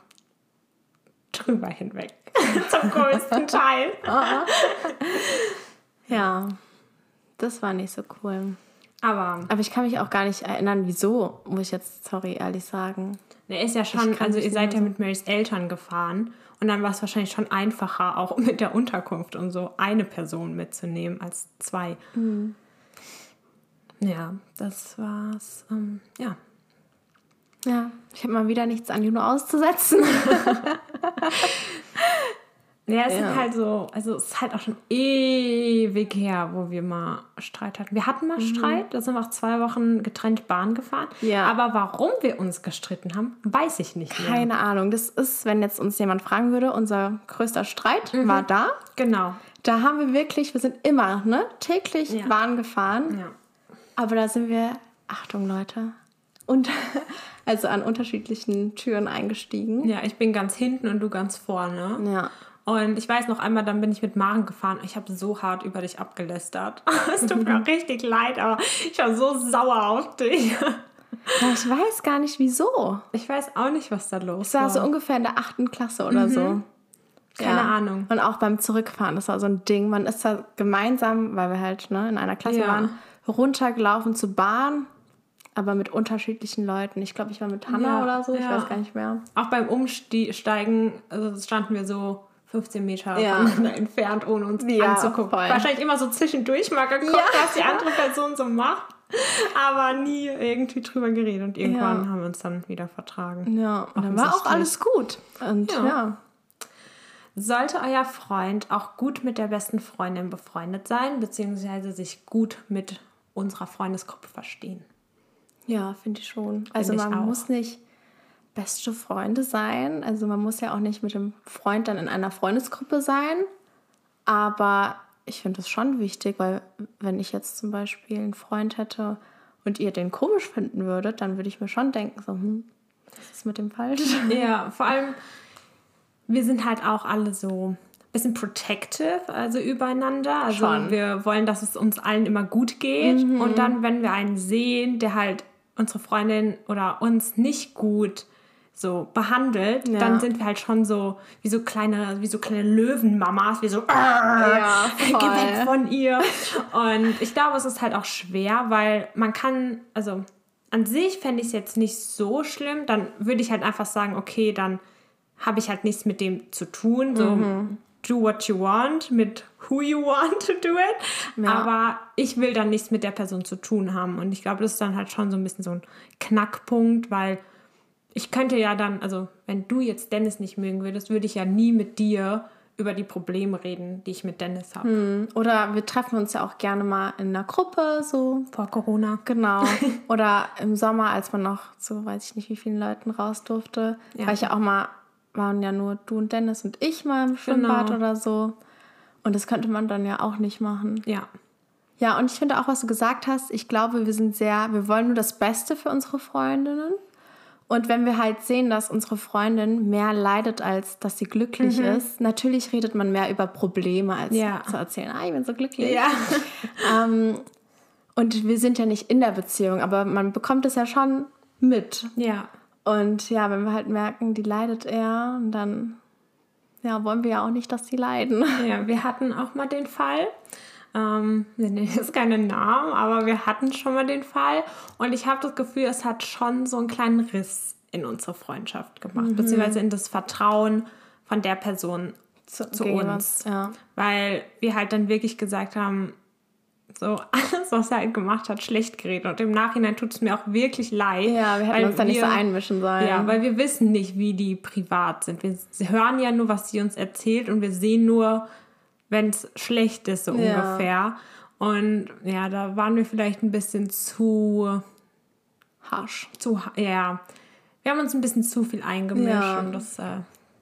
Speaker 3: drüber hinweg. Zum größten Teil.
Speaker 2: Ja, das war nicht so cool.
Speaker 3: Aber
Speaker 2: Aber ich kann mich auch gar nicht erinnern, wieso, muss ich jetzt, sorry, ehrlich sagen.
Speaker 3: Er ist ja schon, also ihr seid ja mit Marys Eltern gefahren. Und dann war es wahrscheinlich schon einfacher, auch mit der Unterkunft und so eine Person mitzunehmen als zwei. Ja, das war's. Ähm, ja.
Speaker 2: Ja, ich habe mal wieder nichts an Juno auszusetzen.
Speaker 3: Ja, es
Speaker 2: Ja.
Speaker 3: sind halt so, also es ist halt auch schon ewig her, wo wir mal Streit hatten. Wir hatten mal Streit, da sind wir auch zwei Wochen getrennt Bahn gefahren.
Speaker 2: Ja.
Speaker 3: Aber warum wir uns gestritten haben, weiß ich nicht mehr.
Speaker 2: Keine Ahnung. Das ist, wenn jetzt uns jemand fragen würde, unser größter Streit war da.
Speaker 3: Genau.
Speaker 2: Da haben wir wirklich, wir sind immer, ne, täglich
Speaker 3: Ja.
Speaker 2: Bahn gefahren.
Speaker 3: Ja.
Speaker 2: Aber da sind wir, Achtung Leute, und also an unterschiedlichen Türen eingestiegen.
Speaker 3: Ja, ich bin ganz hinten und du ganz vorne.
Speaker 2: Ja.
Speaker 3: Und ich weiß noch einmal, dann bin ich mit Maren gefahren. Ich habe so hart über dich abgelästert. Es tut mir auch richtig leid, aber ich war so sauer auf dich.
Speaker 2: ja. Ich weiß gar nicht wieso.
Speaker 3: Ich weiß auch nicht, was da los
Speaker 2: Es war
Speaker 3: war.
Speaker 2: so ungefähr in der achten Klasse oder so.
Speaker 3: Keine Ahnung.
Speaker 2: Und auch beim Zurückfahren, das war so ein Ding. Man ist da gemeinsam, weil wir halt ne, in einer Klasse
Speaker 3: Ja.
Speaker 2: waren, runtergelaufen zur Bahn, aber mit unterschiedlichen Leuten. Ich glaube, ich war mit Hannah
Speaker 3: Ja,
Speaker 2: oder so, ich
Speaker 3: ja.
Speaker 2: weiß gar nicht mehr.
Speaker 3: Auch beim Umsteigen also standen wir so 15 Meter
Speaker 2: Ja.
Speaker 3: entfernt, ohne uns
Speaker 2: Ja,
Speaker 3: anzugucken.
Speaker 2: voll.
Speaker 3: Wahrscheinlich immer so zwischendurch mal geguckt,
Speaker 2: Ja.
Speaker 3: was die andere Person so macht. Aber nie irgendwie drüber geredet. Und irgendwann
Speaker 2: Ja.
Speaker 3: haben wir uns dann wieder vertragen.
Speaker 2: Ja, und dann war auch alles gut. Und
Speaker 3: Ja. Sollte euer Freund auch gut mit der besten Freundin befreundet sein, beziehungsweise sich gut mit unserer Freundesgruppe verstehen?
Speaker 2: Ja, finde ich schon. Also
Speaker 3: ich
Speaker 2: man
Speaker 3: auch.
Speaker 2: muss nicht beste Freunde sein. Also man muss ja auch nicht mit dem Freund dann in einer Freundesgruppe sein. Aber ich finde es schon wichtig, weil wenn ich jetzt zum Beispiel einen Freund hätte und ihr den komisch finden würdet, dann würde ich mir schon denken, so, hm, was ist mit dem falsch?
Speaker 3: Ja, vor allem, wir sind halt auch alle so ein bisschen protective, also übereinander. Also
Speaker 2: Schon.
Speaker 3: wir wollen, dass es uns allen immer gut geht. Und dann, wenn wir einen sehen, der halt unsere Freundin oder uns nicht gut so behandelt,
Speaker 2: Ja.
Speaker 3: dann sind wir halt schon so wie so kleine, wie so kleine Löwenmamas, wie so
Speaker 2: Ja,
Speaker 3: Geh weg von ihr. Und ich glaube, es ist halt auch schwer, weil man kann, also an sich fände ich es jetzt nicht so schlimm. Dann würde ich halt einfach sagen, okay, dann habe ich halt nichts mit dem zu tun. So, do what you want, mit who you want to do it.
Speaker 2: Ja.
Speaker 3: Aber ich will dann nichts mit der Person zu tun haben. Und ich glaube, das ist dann halt schon so ein bisschen so ein Knackpunkt, weil ich könnte ja dann, also wenn du jetzt Dennis nicht mögen würdest, würde ich ja nie mit dir über die Probleme reden, die ich mit Dennis habe.
Speaker 2: Hm. Oder wir treffen uns ja auch gerne mal in einer Gruppe, so.
Speaker 3: Vor Corona.
Speaker 2: Genau. Oder im Sommer, als man noch so, weiß ich nicht, wie vielen Leuten raus durfte.
Speaker 3: Ja.
Speaker 2: War ich ja auch mal, waren ja nur du und Dennis und ich mal im Schwimmbad
Speaker 3: Genau.
Speaker 2: oder so. Und das könnte man dann ja auch nicht machen.
Speaker 3: Ja.
Speaker 2: Ja, und ich finde auch, was du gesagt hast, ich glaube, wir sind sehr, wir wollen nur das Beste für unsere Freundinnen. Und wenn wir halt sehen, dass unsere Freundin mehr leidet, als dass sie glücklich ist, natürlich redet man mehr über Probleme, als
Speaker 3: Mhm. Ja.
Speaker 2: zu erzählen, ah, ich bin so glücklich.
Speaker 3: Ja.
Speaker 2: Und wir sind ja nicht in der Beziehung, aber man bekommt es ja schon mit.
Speaker 3: Ja.
Speaker 2: Und ja, wenn wir halt merken, die leidet eher, dann ja, wollen wir ja auch nicht, dass die leiden.
Speaker 3: Ja, wir hatten auch mal den Fall. Ähm, wir nennen jetzt keinen Namen, aber wir hatten schon mal den Fall. Und ich habe das Gefühl, es hat schon so einen kleinen Riss in unsere Freundschaft gemacht, beziehungsweise in das Vertrauen von der Person zu, zu uns.
Speaker 2: ja.
Speaker 3: Weil wir halt dann wirklich gesagt haben, so alles, was er halt gemacht hat, schlecht geredet. Und im Nachhinein tut es mir auch wirklich leid.
Speaker 2: Ja, wir hätten uns da nicht so einmischen sollen.
Speaker 3: Ja, weil wir wissen nicht, wie die privat sind. Wir hören ja nur, was sie uns erzählt und wir sehen nur, wenn es schlecht ist, so ungefähr. Und ja, da waren wir vielleicht ein bisschen zu,
Speaker 2: harsch.
Speaker 3: zu, ja, wir haben uns ein bisschen zu viel eingemischt und das äh,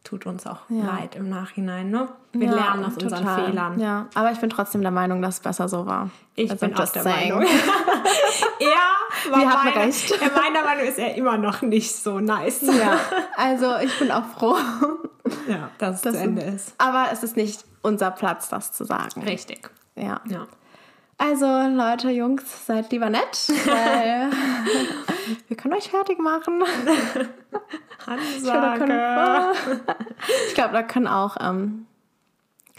Speaker 3: tut uns auch
Speaker 2: Ja.
Speaker 3: leid im Nachhinein. Ne? Wir
Speaker 2: Ja,
Speaker 3: lernen aus unseren
Speaker 2: total.
Speaker 3: Fehlern.
Speaker 2: Ja, aber ich bin trotzdem der Meinung, dass es besser so war.
Speaker 3: Ich
Speaker 2: Also
Speaker 3: bin auch der
Speaker 2: saying.
Speaker 3: Meinung. er war
Speaker 2: Wir hatten
Speaker 3: meine,
Speaker 2: recht.
Speaker 3: In meiner Meinung ist er immer noch nicht so nice.
Speaker 2: Ja, also ich bin auch froh,
Speaker 3: ja dass es
Speaker 2: dass
Speaker 3: zu Ende ist.
Speaker 2: Aber es ist nicht unser Platz, das zu sagen.
Speaker 3: Richtig.
Speaker 2: Ja.
Speaker 3: Ja.
Speaker 2: Also Leute, Jungs, seid lieber nett, weil wir können euch fertig machen. Ich glaube, da können,
Speaker 3: Ansage.
Speaker 2: ich glaube, da können auch ähm,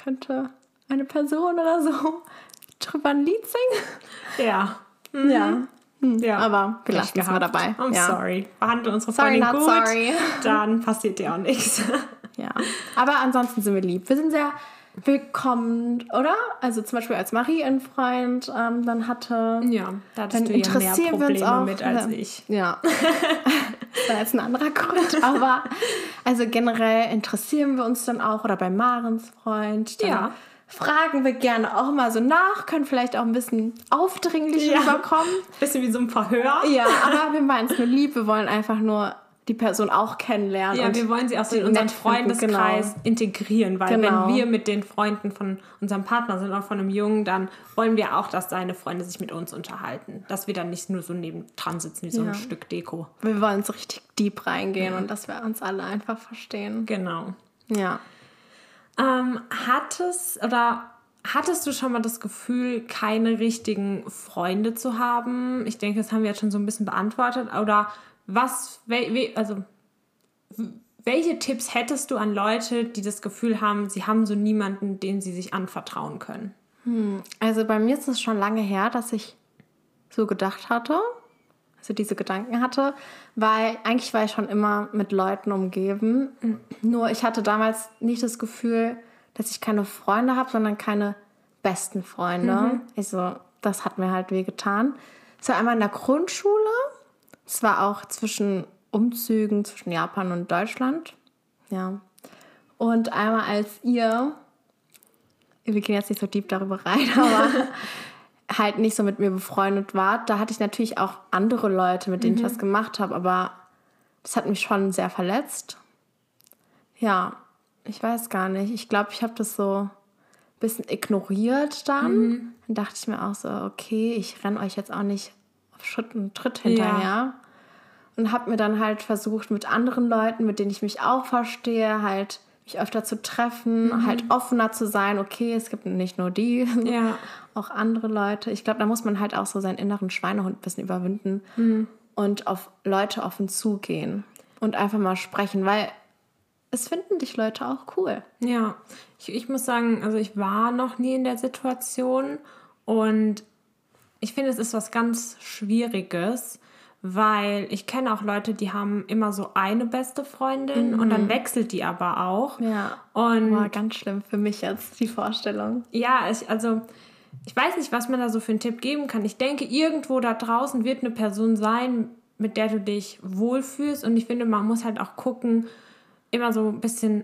Speaker 2: könnte eine Person oder so drüber ein Lied singen.
Speaker 3: Ja.
Speaker 2: Ja.
Speaker 3: ja.
Speaker 2: Aber wir lassen es mal dabei.
Speaker 3: I'm
Speaker 2: ja.
Speaker 3: sorry. Behandle unsere
Speaker 2: Sorry,
Speaker 3: Freundin gut.
Speaker 2: sorry.
Speaker 3: Dann passiert dir auch nichts.
Speaker 2: Ja. Aber ansonsten sind wir lieb. Wir sind sehr willkommen, oder? Also zum Beispiel als Marie einen Freund ähm, dann hatte.
Speaker 3: Ja, da hattest
Speaker 2: Dann
Speaker 3: du ja mehr
Speaker 2: interessieren wir uns
Speaker 3: Probleme
Speaker 2: auch.
Speaker 3: mit als
Speaker 2: ja.
Speaker 3: ich.
Speaker 2: Ja. das war jetzt ein anderer Grund. Aber also generell interessieren wir uns dann auch. Oder bei Marens Freund. Dann
Speaker 3: Ja.
Speaker 2: Fragen wir gerne auch mal so nach, können vielleicht auch ein bisschen aufdringlich
Speaker 3: Ja.
Speaker 2: rüberkommen.
Speaker 3: Bisschen wie so ein Verhör.
Speaker 2: Ja, aber wir meinen es nur lieb. Wir wollen einfach nur die Person auch kennenlernen.
Speaker 3: Ja,
Speaker 2: und
Speaker 3: wir wollen sie auch so in unseren Freundeskreis
Speaker 2: genau.
Speaker 3: integrieren, weil
Speaker 2: Genau.
Speaker 3: wenn wir mit den Freunden von unserem Partner sind oder von einem Jungen, dann wollen wir auch, dass seine Freunde sich mit uns unterhalten. Dass wir dann nicht nur so nebendran sitzen wie so
Speaker 2: Ja.
Speaker 3: ein Stück Deko.
Speaker 2: Wir wollen so richtig deep reingehen und dass wir uns alle einfach verstehen.
Speaker 3: Genau.
Speaker 2: Ja.
Speaker 3: Ähm, hattest oder hattest du schon mal das Gefühl, keine richtigen Freunde zu haben? Ich denke, das haben wir jetzt schon so ein bisschen beantwortet. Oder was, also welche Tipps hättest du an Leute, die das Gefühl haben, sie haben so niemanden, den sie sich anvertrauen können?
Speaker 2: Also bei mir ist es schon lange her, dass ich so gedacht hatte, also diese Gedanken hatte, weil eigentlich war ich schon immer mit Leuten umgeben. Nur ich hatte damals nicht das Gefühl, dass ich keine Freunde habe, sondern keine besten Freunde. Also das hat mir halt wehgetan. Es war einmal in der Grundschule. Es war auch zwischen Umzügen zwischen Japan und Deutschland. Ja. Und einmal als ihr wir gehen jetzt nicht so deep darüber rein, aber halt nicht so mit mir befreundet wart. Da hatte ich natürlich auch andere Leute, mit denen ich das gemacht habe, aber das hat mich schon sehr verletzt. Ja, ich weiß gar nicht. Ich glaube, ich habe das so ein bisschen ignoriert dann. Dann dachte ich mir auch so, okay, ich renne euch jetzt auch nicht Schritt und Tritt hinterher. Und habe mir dann halt versucht, mit anderen Leuten, mit denen ich mich auch verstehe, halt mich öfter zu treffen, halt offener zu sein. Okay, es gibt nicht nur die,
Speaker 3: Ja.
Speaker 2: auch andere Leute. Ich glaube, da muss man halt auch so seinen inneren Schweinehund ein bisschen überwinden und auf Leute offen zugehen und einfach mal sprechen, weil es finden dich Leute auch cool.
Speaker 3: Ja, ich, ich muss sagen, also ich war noch nie in der Situation und ich finde, es ist was ganz Schwieriges, weil ich kenne auch Leute, die haben immer so eine beste Freundin und dann wechselt die aber auch.
Speaker 2: Ja.
Speaker 3: Und
Speaker 2: War ganz schlimm für mich jetzt, die Vorstellung.
Speaker 3: ja, ich, also ich weiß nicht, was man da so für einen Tipp geben kann. Ich denke, irgendwo da draußen wird eine Person sein, mit der du dich wohlfühlst. Und ich finde, man muss halt auch gucken, immer so ein bisschen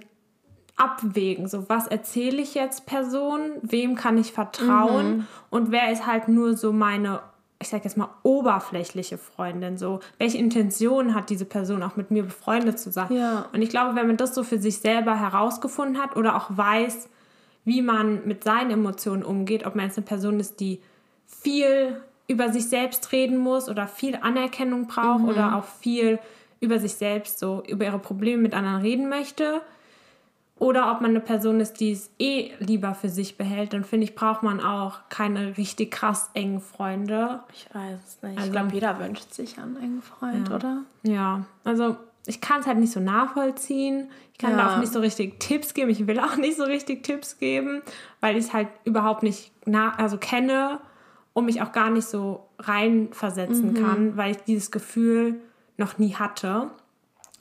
Speaker 3: abwägen. So, was erzähle ich jetzt Personen? Wem kann ich vertrauen? Mhm. Und wer ist halt nur so meine, ich sag jetzt mal, oberflächliche Freundin? So, welche Intention hat diese Person auch mit mir befreundet zu sein?
Speaker 2: Ja.
Speaker 3: Und ich glaube, wenn man das so für sich selber herausgefunden hat oder auch weiß, wie man mit seinen Emotionen umgeht, ob man jetzt eine Person ist, die viel über sich selbst reden muss oder viel Anerkennung braucht mhm. oder auch viel über sich selbst, so über ihre Probleme mit anderen reden möchte. Oder ob man eine Person ist, die es eh lieber für sich behält, dann finde ich, braucht man auch keine richtig krass engen Freunde.
Speaker 2: Ich weiß es nicht. Also, ich glaube, jeder wünscht sich einen engen Freund,
Speaker 3: ja.
Speaker 2: oder?
Speaker 3: Ja, also ich kann es halt nicht so nachvollziehen. Ich kann ja. da auch nicht so richtig Tipps geben. Ich will auch nicht so richtig Tipps geben, weil ich es halt überhaupt nicht also kenne und mich auch gar nicht so reinversetzen mhm. kann, weil ich dieses Gefühl noch nie hatte.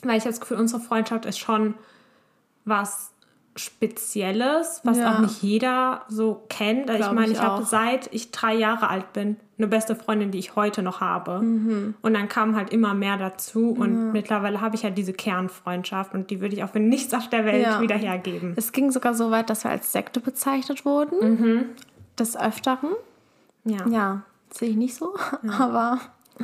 Speaker 3: Weil ich das Gefühl, unsere Freundschaft ist schon was Spezielles, was ja. auch nicht jeder so kennt. Also ich meine, ich, ich hatte seit ich drei Jahre alt bin eine beste Freundin, die ich heute noch habe. Mhm. Und dann kam halt immer mehr dazu und ja. mittlerweile habe ich halt diese Kernfreundschaft und die würde ich auch für nichts auf der Welt ja. wieder hergeben.
Speaker 2: Es ging sogar so weit, dass wir als Sekte bezeichnet wurden. Mhm. Des Öfteren. Ja. Ja, sehe ich nicht so, aber.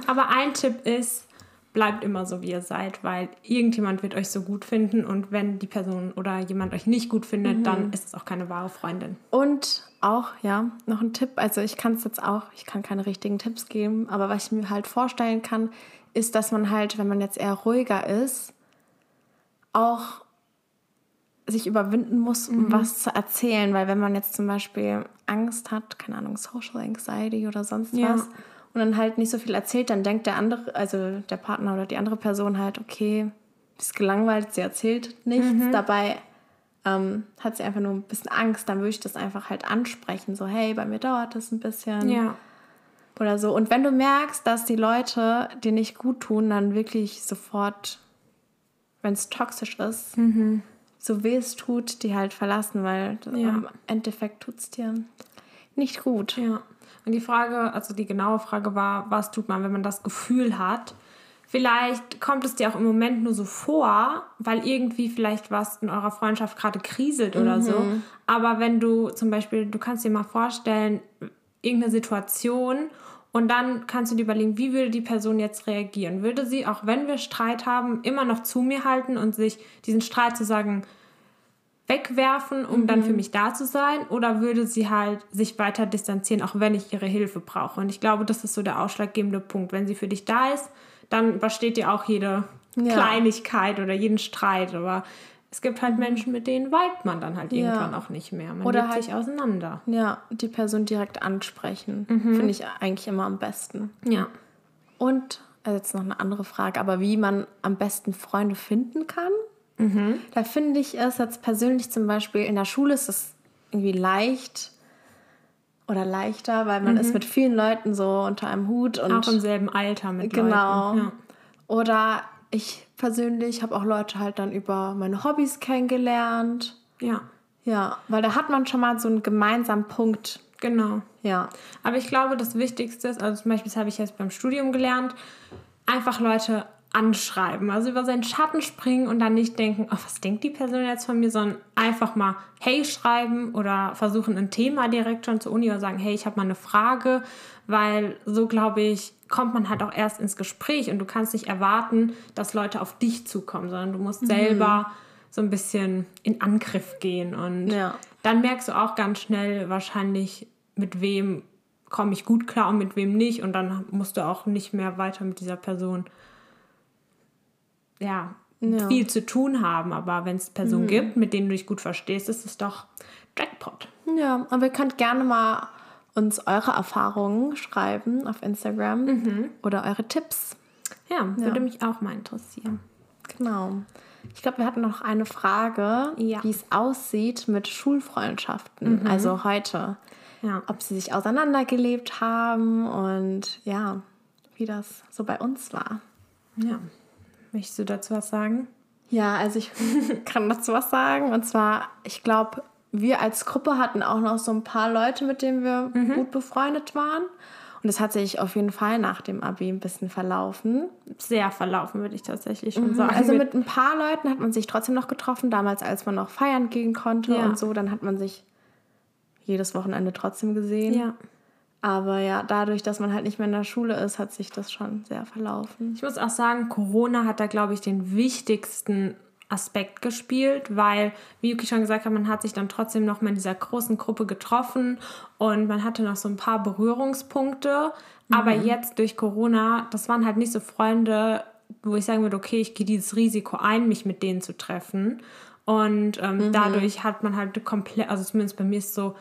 Speaker 3: Aber ein Tipp ist, bleibt immer so, wie ihr seid, weil irgendjemand wird euch so gut finden und wenn die Person oder jemand euch nicht gut findet, mhm. dann ist es auch keine wahre Freundin.
Speaker 2: Und auch, ja, noch ein Tipp, also ich kann es jetzt auch, ich kann keine richtigen Tipps geben, aber was ich mir halt vorstellen kann, ist, dass man halt, wenn man jetzt eher ruhiger ist, auch sich überwinden muss, um mhm. was zu erzählen, weil wenn man jetzt zum Beispiel Angst hat, keine Ahnung, Social Anxiety oder sonst ja. was, und dann halt nicht so viel erzählt, dann denkt der andere, also der Partner oder die andere Person halt, okay, ist gelangweilt, sie erzählt nichts. Mhm. Dabei ähm, hat sie einfach nur ein bisschen Angst, dann würde ich das einfach halt ansprechen. So, hey, bei mir dauert das ein bisschen.
Speaker 3: Ja.
Speaker 2: Oder so. Und wenn du merkst, dass die Leute dir nicht gut tun, dann wirklich sofort, wenn es toxisch ist, mhm. so weh es tut, die halt verlassen, weil ja. im Endeffekt tut es dir nicht gut.
Speaker 3: Ja. Und die Frage, also die genaue Frage war, was tut man, wenn man das Gefühl hat? Vielleicht kommt es dir auch im Moment nur so vor, weil irgendwie vielleicht was in eurer Freundschaft gerade kriselt oder mhm. so. Aber wenn du zum Beispiel, du kannst dir mal vorstellen, irgendeine Situation und dann kannst du dir überlegen, wie würde die Person jetzt reagieren? Würde sie, auch wenn wir Streit haben, immer noch zu mir halten und sich diesen Streit zu sagen, wegwerfen, um mhm. dann für mhm. mich da zu sein? Oder würde sie halt sich weiter distanzieren, auch wenn ich ihre Hilfe brauche? Und ich glaube, das ist so der ausschlaggebende Punkt. Wenn sie für dich da ist, dann übersteht ihr auch jede ja. Kleinigkeit oder jeden Streit. Aber es gibt halt Menschen, mit denen weibt man dann halt irgendwann ja. auch nicht mehr. Man
Speaker 2: oder halt,
Speaker 3: sich auseinander.
Speaker 2: Ja, die Person direkt ansprechen. Mhm. Finde ich eigentlich immer am besten.
Speaker 3: Ja.
Speaker 2: Und, also jetzt noch eine andere Frage, aber wie man am besten Freunde finden kann? Mhm. Da finde ich es jetzt persönlich zum Beispiel in der Schule ist es irgendwie leicht oder leichter, weil man mhm. ist mit vielen Leuten so unter einem Hut und
Speaker 3: auch im selben Alter mit
Speaker 2: genau.
Speaker 3: Leuten. Ja.
Speaker 2: Oder ich persönlich habe auch Leute halt dann über meine Hobbys kennengelernt.
Speaker 3: Ja.
Speaker 2: Ja, weil da hat man schon mal so einen gemeinsamen Punkt.
Speaker 3: Genau.
Speaker 2: Ja.
Speaker 3: Aber ich glaube, das Wichtigste ist, also zum Beispiel, das habe ich jetzt beim Studium gelernt, einfach Leute anschreiben, also über seinen Schatten springen und dann nicht denken, oh, was denkt die Person jetzt von mir, sondern einfach mal Hey schreiben oder versuchen ein Thema direkt schon zur Uni oder sagen, hey, ich habe mal eine Frage, weil so glaube ich, kommt man halt auch erst ins Gespräch und du kannst nicht erwarten, dass Leute auf dich zukommen, sondern du musst mhm. selber so ein bisschen in Angriff gehen und
Speaker 2: ja.
Speaker 3: dann merkst du auch ganz schnell wahrscheinlich, mit wem komme ich gut klar und mit wem nicht und dann musst du auch nicht mehr weiter mit dieser Person ja, ja. viel zu tun haben. Aber wenn es Personen mhm. gibt, mit denen du dich gut verstehst, ist es doch Jackpot.
Speaker 2: Ja, aber ihr könnt gerne mal uns eure Erfahrungen schreiben auf Instagram mhm. oder eure Tipps.
Speaker 3: Ja, würde ja. mich auch mal interessieren.
Speaker 2: Genau. Ich glaube, wir hatten noch eine Frage, ja. wie es aussieht mit Schulfreundschaften, mhm. also heute.
Speaker 3: Ja.
Speaker 2: Ob sie sich auseinandergelebt haben und ja, wie das so bei uns war.
Speaker 3: Ja. Möchtest du dazu was sagen?
Speaker 2: Ja, also ich kann dazu was sagen. Und zwar, ich glaube, wir als Gruppe hatten auch noch so ein paar Leute, mit denen wir mhm. gut befreundet waren. Und es hat sich auf jeden Fall nach dem Abi ein bisschen verlaufen.
Speaker 3: Sehr verlaufen, würde ich tatsächlich schon sagen.
Speaker 2: Also mit ein paar Leuten hat man sich trotzdem noch getroffen, damals als man noch feiern gehen konnte
Speaker 3: Ja.
Speaker 2: und so. Dann hat man sich jedes Wochenende trotzdem gesehen.
Speaker 3: ja.
Speaker 2: Aber ja, dadurch, dass man halt nicht mehr in der Schule ist, hat sich das schon sehr verlaufen.
Speaker 3: Ich muss auch sagen, Corona hat da, glaube ich, den wichtigsten Aspekt gespielt, weil, wie Yuki schon gesagt hat, man hat sich dann trotzdem noch mal in dieser großen Gruppe getroffen und man hatte noch so ein paar Berührungspunkte. Aber jetzt durch Corona, das waren halt nicht so Freunde, wo ich sagen würde, okay, ich gehe dieses Risiko ein, mich mit denen zu treffen. Und ähm, dadurch hat man halt komplett, also zumindest bei mir ist so,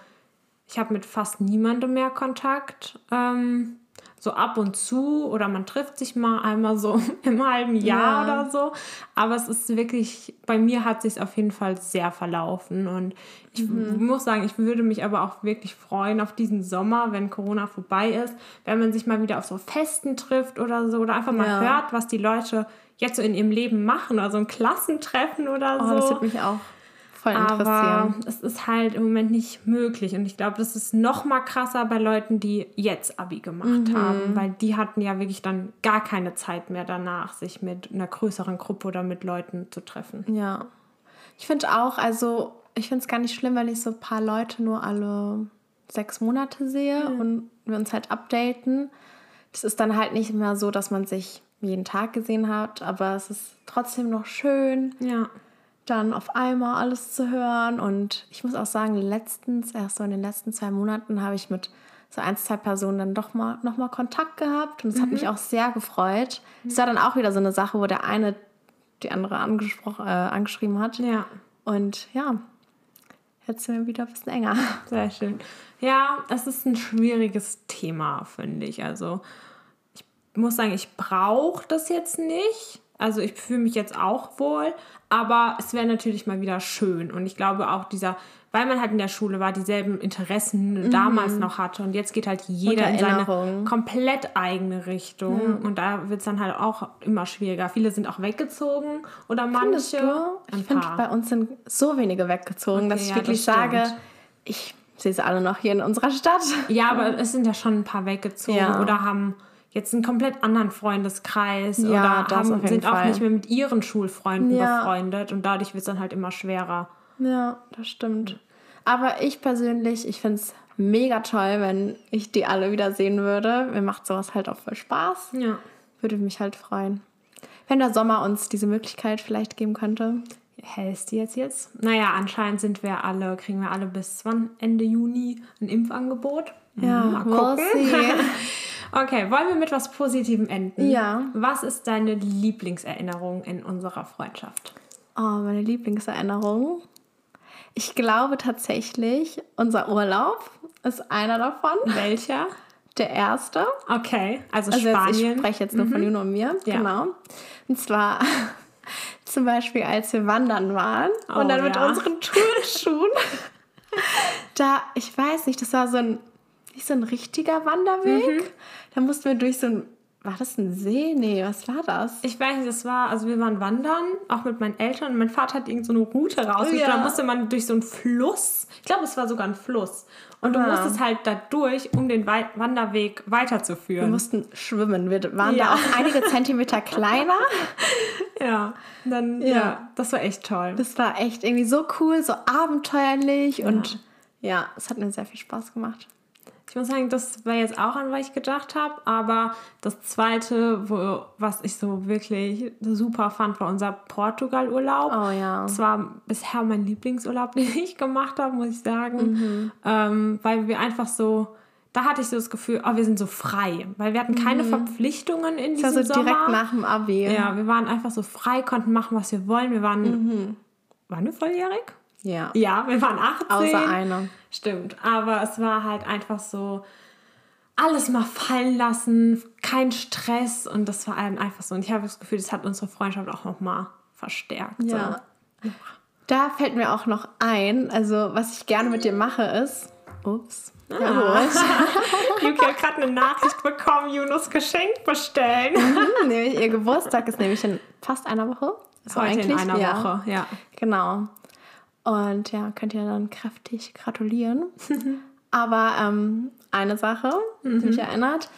Speaker 3: ich habe mit fast niemandem mehr Kontakt. Ähm, so ab und zu oder man trifft sich mal einmal so im halben Jahr
Speaker 2: Ja.
Speaker 3: oder so. Aber es ist wirklich, bei mir hat sich auf jeden Fall sehr verlaufen. Und ich muss sagen, ich würde mich aber auch wirklich freuen auf diesen Sommer, wenn Corona vorbei ist, wenn man sich mal wieder auf so Festen trifft oder so oder einfach mal
Speaker 2: Ja.
Speaker 3: hört, was die Leute jetzt so in ihrem Leben machen oder so ein Klassentreffen oder
Speaker 2: Oh,
Speaker 3: so.
Speaker 2: das würde mich auch voll
Speaker 3: Aber es ist halt im Moment nicht möglich. Und ich glaube, das ist noch mal krasser bei Leuten, die jetzt Abi gemacht haben. Weil die hatten ja wirklich dann gar keine Zeit mehr danach, sich mit einer größeren Gruppe oder mit Leuten zu treffen.
Speaker 2: Ja. Ich finde auch, also ich finde es gar nicht schlimm, wenn ich so ein paar Leute nur alle sechs Monate sehe und wir uns halt updaten. Das ist dann halt nicht mehr so, dass man sich jeden Tag gesehen hat, aber es ist trotzdem noch schön,
Speaker 3: Ja.
Speaker 2: Dann auf einmal alles zu hören. Und ich muss auch sagen, letztens, erst so in den letzten zwei Monaten, habe ich mit so ein, zwei Personen dann doch mal noch mal Kontakt gehabt. Und es hat mich auch sehr gefreut. Es war dann auch wieder so eine Sache, wo der eine die andere angesprochen, äh, angeschrieben hat.
Speaker 3: Ja.
Speaker 2: Und ja, jetzt sind wir wieder ein bisschen enger.
Speaker 3: Sehr schön. Ja, es ist ein schwieriges Thema, finde ich. Also ich muss sagen, ich brauche das jetzt nicht. Also ich fühle mich jetzt auch wohl, aber es wäre natürlich mal wieder schön. Und ich glaube auch dieser, weil man halt in der Schule war, dieselben Interessen damals noch hatte. Und jetzt geht halt jeder in seine komplett eigene Richtung. Und da wird es dann halt auch immer schwieriger. Viele sind auch weggezogen oder manche.
Speaker 2: Ich finde, bei uns sind so wenige weggezogen, dass
Speaker 3: Okay,
Speaker 2: ich
Speaker 3: ja,
Speaker 2: wirklich
Speaker 3: das
Speaker 2: sage, ich sehe sie alle noch hier in unserer Stadt.
Speaker 3: Ja, aber es sind ja schon ein paar weggezogen
Speaker 2: Ja.
Speaker 3: oder haben jetzt einen komplett anderen Freundeskreis
Speaker 2: Ja,
Speaker 3: oder haben, sind auch
Speaker 2: Fall.
Speaker 3: nicht mehr mit ihren Schulfreunden
Speaker 2: Ja.
Speaker 3: befreundet und dadurch wird es dann halt immer schwerer.
Speaker 2: Ja, das stimmt. Aber ich persönlich, ich finde es mega toll, wenn ich die alle wiedersehen würde. Mir macht sowas halt auch voll Spaß.
Speaker 3: Ja.
Speaker 2: Würde mich halt freuen. Wenn der Sommer uns diese Möglichkeit vielleicht geben könnte.
Speaker 3: Hältst du jetzt jetzt? Naja, anscheinend sind wir alle, kriegen wir alle bis wann? Ende Juni ein Impfangebot.
Speaker 2: Ja,
Speaker 3: mal
Speaker 2: we'll
Speaker 3: gucken.
Speaker 2: see.
Speaker 3: Okay, wollen wir mit was Positivem enden?
Speaker 2: Ja.
Speaker 3: Was ist deine Lieblingserinnerung in unserer Freundschaft?
Speaker 2: Oh, meine Lieblingserinnerung. Ich glaube tatsächlich, unser Urlaub ist einer davon.
Speaker 3: Welcher?
Speaker 2: Der erste.
Speaker 3: Okay, also,
Speaker 2: Also jetzt,
Speaker 3: Spanien.
Speaker 2: ich spreche jetzt nur von Juno und mir.
Speaker 3: Ja.
Speaker 2: Genau. Und zwar zum Beispiel, als wir wandern waren
Speaker 3: Oh,
Speaker 2: und dann mit
Speaker 3: ja.
Speaker 2: unseren Turnschuhen. da, ich weiß nicht, das war so ein, nicht so ein richtiger Wanderweg.
Speaker 3: Mhm.
Speaker 2: Da mussten wir durch so ein, war das ein See? Nee, was war das?
Speaker 3: Ich weiß nicht, das war, also wir waren wandern, auch mit meinen Eltern. Und mein Vater hat irgend so eine Route rausgesucht.
Speaker 2: Ja.
Speaker 3: Da musste man durch so einen Fluss. Ich glaube, es war sogar ein Fluss. Und du
Speaker 2: Ah.
Speaker 3: musstest halt da durch, um den Wei- Wanderweg
Speaker 2: Wir
Speaker 3: weiterzuführen.
Speaker 2: mussten schwimmen. Wir waren
Speaker 3: Ja.
Speaker 2: da auch einige Zentimeter kleiner.
Speaker 3: ja, dann, ja.
Speaker 2: Ja.
Speaker 3: das war echt toll.
Speaker 2: Das war echt irgendwie so cool, so abenteuerlich und ja, es hat mir sehr viel Spaß gemacht.
Speaker 3: Ich muss sagen, das war jetzt auch an, was ich gedacht habe. Aber das zweite, wo, was ich so wirklich super fand, war unser Portugal-Urlaub.
Speaker 2: Oh ja.
Speaker 3: Das war bisher mein Lieblingsurlaub, den ich gemacht habe, muss ich sagen.
Speaker 2: Mhm.
Speaker 3: Ähm, weil wir einfach so, da hatte ich so das Gefühl, oh, wir sind so frei. Weil wir hatten keine Verpflichtungen in diesem
Speaker 2: so
Speaker 3: Sommer.
Speaker 2: direkt nach dem Abi.
Speaker 3: Ja, wir waren einfach so frei, konnten machen, was wir wollen. Wir waren,
Speaker 2: Mhm.
Speaker 3: waren wir volljährig?
Speaker 2: Ja.
Speaker 3: Ja, wir waren 18.
Speaker 2: Außer eine.
Speaker 3: Stimmt, aber es war halt einfach so alles mal fallen lassen, kein Stress und das war einfach so. Und ich habe das Gefühl, das hat unsere Freundschaft auch nochmal verstärkt.
Speaker 2: Ja. Da fällt mir auch noch ein, also was ich gerne mit dir mache ist. Ups. Ja,
Speaker 3: Ah. So. Yuki hat gerade eine Nachricht bekommen, Junos Geschenk bestellen.
Speaker 2: Hm, nämlich ihr Geburtstag ist nämlich in fast einer Woche. So
Speaker 3: Heute in einer
Speaker 2: ja.
Speaker 3: Woche, ja.
Speaker 2: Genau. Und ja, könnt ihr dann kräftig gratulieren. Aber ähm, eine Sache, die mich erinnert,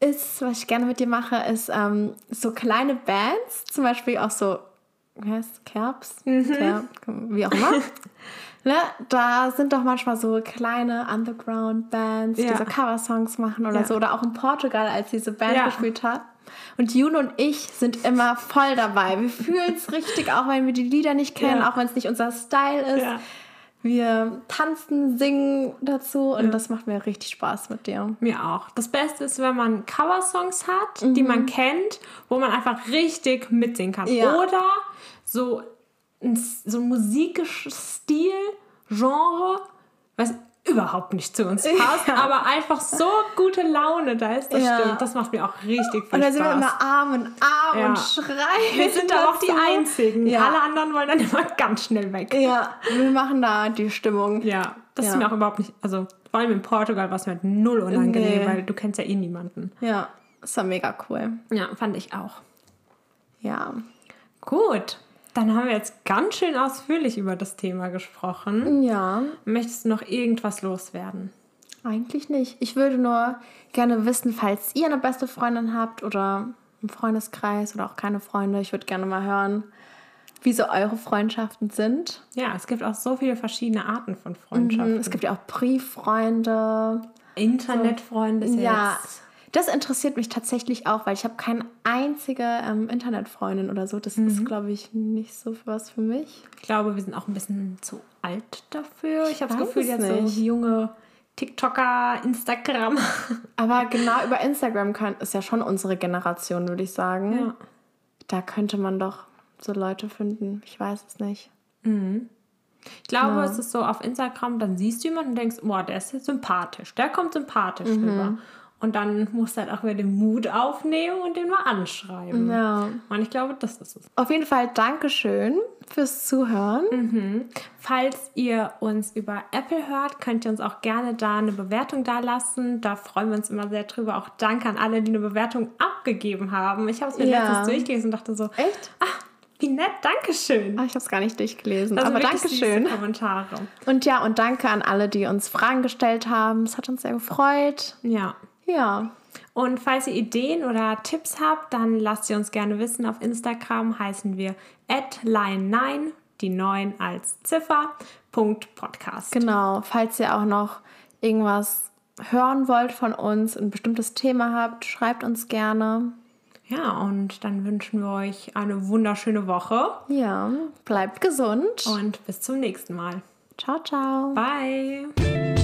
Speaker 2: ist, was ich gerne mit dir mache, ist ähm, so kleine Bands, zum Beispiel auch so, wie heißt Kerbs? Kerb, wie auch immer. ne? Da sind doch manchmal so kleine Underground-Bands,
Speaker 3: Ja.
Speaker 2: die so Coversongs machen oder
Speaker 3: Ja.
Speaker 2: so. Oder auch in Portugal, als diese Band
Speaker 3: Ja.
Speaker 2: gespielt hat. Und Juno und ich sind immer voll dabei. Wir fühlen es richtig, auch wenn wir die Lieder nicht kennen,
Speaker 3: Ja.
Speaker 2: auch wenn es nicht unser Style ist.
Speaker 3: Ja.
Speaker 2: Wir tanzen, singen dazu und das macht mir richtig Spaß mit dir.
Speaker 3: Mir auch. Das Beste ist, wenn man Coversongs hat, die man kennt, wo man einfach richtig mitsingen kann.
Speaker 2: Ja.
Speaker 3: Oder so so ein Musikstil, Genre, was überhaupt nicht zu uns passt, aber einfach so gute Laune da ist. Das
Speaker 2: Ja.
Speaker 3: stimmt. Das macht mir auch richtig viel
Speaker 2: Und dann
Speaker 3: Spaß.
Speaker 2: sind wir immer Arm in Arm
Speaker 3: Ja.
Speaker 2: und schreien.
Speaker 3: wir sind aber auch die. Einzigen.
Speaker 2: Ja.
Speaker 3: Alle anderen wollen dann immer ganz schnell weg.
Speaker 2: Ja, wir machen da die Stimmung.
Speaker 3: Ja, das
Speaker 2: Ja.
Speaker 3: ist mir auch überhaupt nicht, also vor allem in Portugal war es mir halt null unangenehm,
Speaker 2: Nee.
Speaker 3: weil du kennst ja eh niemanden.
Speaker 2: Ja, ist ja mega cool.
Speaker 3: Ja, fand ich auch.
Speaker 2: Ja.
Speaker 3: Gut, dann haben wir jetzt ganz schön ausführlich über das Thema gesprochen.
Speaker 2: Ja,
Speaker 3: Möchtest du noch irgendwas loswerden?
Speaker 2: eigentlich nicht. Ich würde nur gerne wissen, falls ihr eine beste Freundin habt oder einen Freundeskreis oder auch keine Freunde, ich würde gerne mal hören, wie so eure Freundschaften sind.
Speaker 3: Ja, es gibt auch so viele verschiedene Arten von Freundschaften.
Speaker 2: Es gibt ja auch Brieffreunde.
Speaker 3: Internetfreunde ist ja,
Speaker 2: Ja,
Speaker 3: jetzt.
Speaker 2: Das interessiert mich tatsächlich auch, weil ich habe keine einzige ähm, Internetfreundin oder so. Das
Speaker 3: Mhm.
Speaker 2: ist, glaube ich, nicht so was für mich.
Speaker 3: Ich glaube, wir sind auch ein bisschen zu alt dafür. Ich habe das Gefühl, jetzt so
Speaker 2: nicht.
Speaker 3: junge TikToker, Instagram.
Speaker 2: Aber genau über Instagram kann, ist ja schon unsere Generation, würde ich sagen.
Speaker 3: Ja.
Speaker 2: Da könnte man doch so Leute finden. Ich weiß es nicht.
Speaker 3: Ich glaube, es ist so auf Instagram, dann siehst du jemanden und denkst, boah, der ist jetzt sympathisch, der kommt sympathisch
Speaker 2: Mhm.
Speaker 3: rüber. Und dann musst du halt auch wieder den Mut aufnehmen und den mal anschreiben.
Speaker 2: Ja.
Speaker 3: Und ich glaube, das ist es.
Speaker 2: Auf jeden Fall Dankeschön fürs Zuhören.
Speaker 3: Mhm. Falls ihr uns über Apple hört, könnt ihr uns auch gerne da eine Bewertung da lassen. Da freuen wir uns immer sehr drüber. Auch danke an alle, die eine Bewertung abgegeben haben. Ich habe es mir
Speaker 2: Ja.
Speaker 3: letztens durchgelesen und dachte so,
Speaker 2: Echt?
Speaker 3: ah, wie nett, Dankeschön.
Speaker 2: Ah, ich habe es gar nicht durchgelesen.
Speaker 3: Das sind
Speaker 2: aber Dankeschön.
Speaker 3: Kommentare.
Speaker 2: Und ja, und danke an alle, die uns Fragen gestellt haben. Es hat uns sehr gefreut.
Speaker 3: Ja.
Speaker 2: Ja.
Speaker 3: Und falls ihr Ideen oder Tipps habt, dann lasst sie uns gerne wissen. Auf Instagram heißen wir line9, die 9 als Ziffer, Punkt Podcast.
Speaker 2: Genau. Falls ihr auch noch irgendwas hören wollt von uns, ein bestimmtes Thema habt, schreibt uns gerne.
Speaker 3: Ja, und dann wünschen wir euch eine wunderschöne Woche
Speaker 2: Ja, bleibt gesund.
Speaker 3: und bis zum nächsten Mal.
Speaker 2: Ciao, ciao.
Speaker 3: Bye.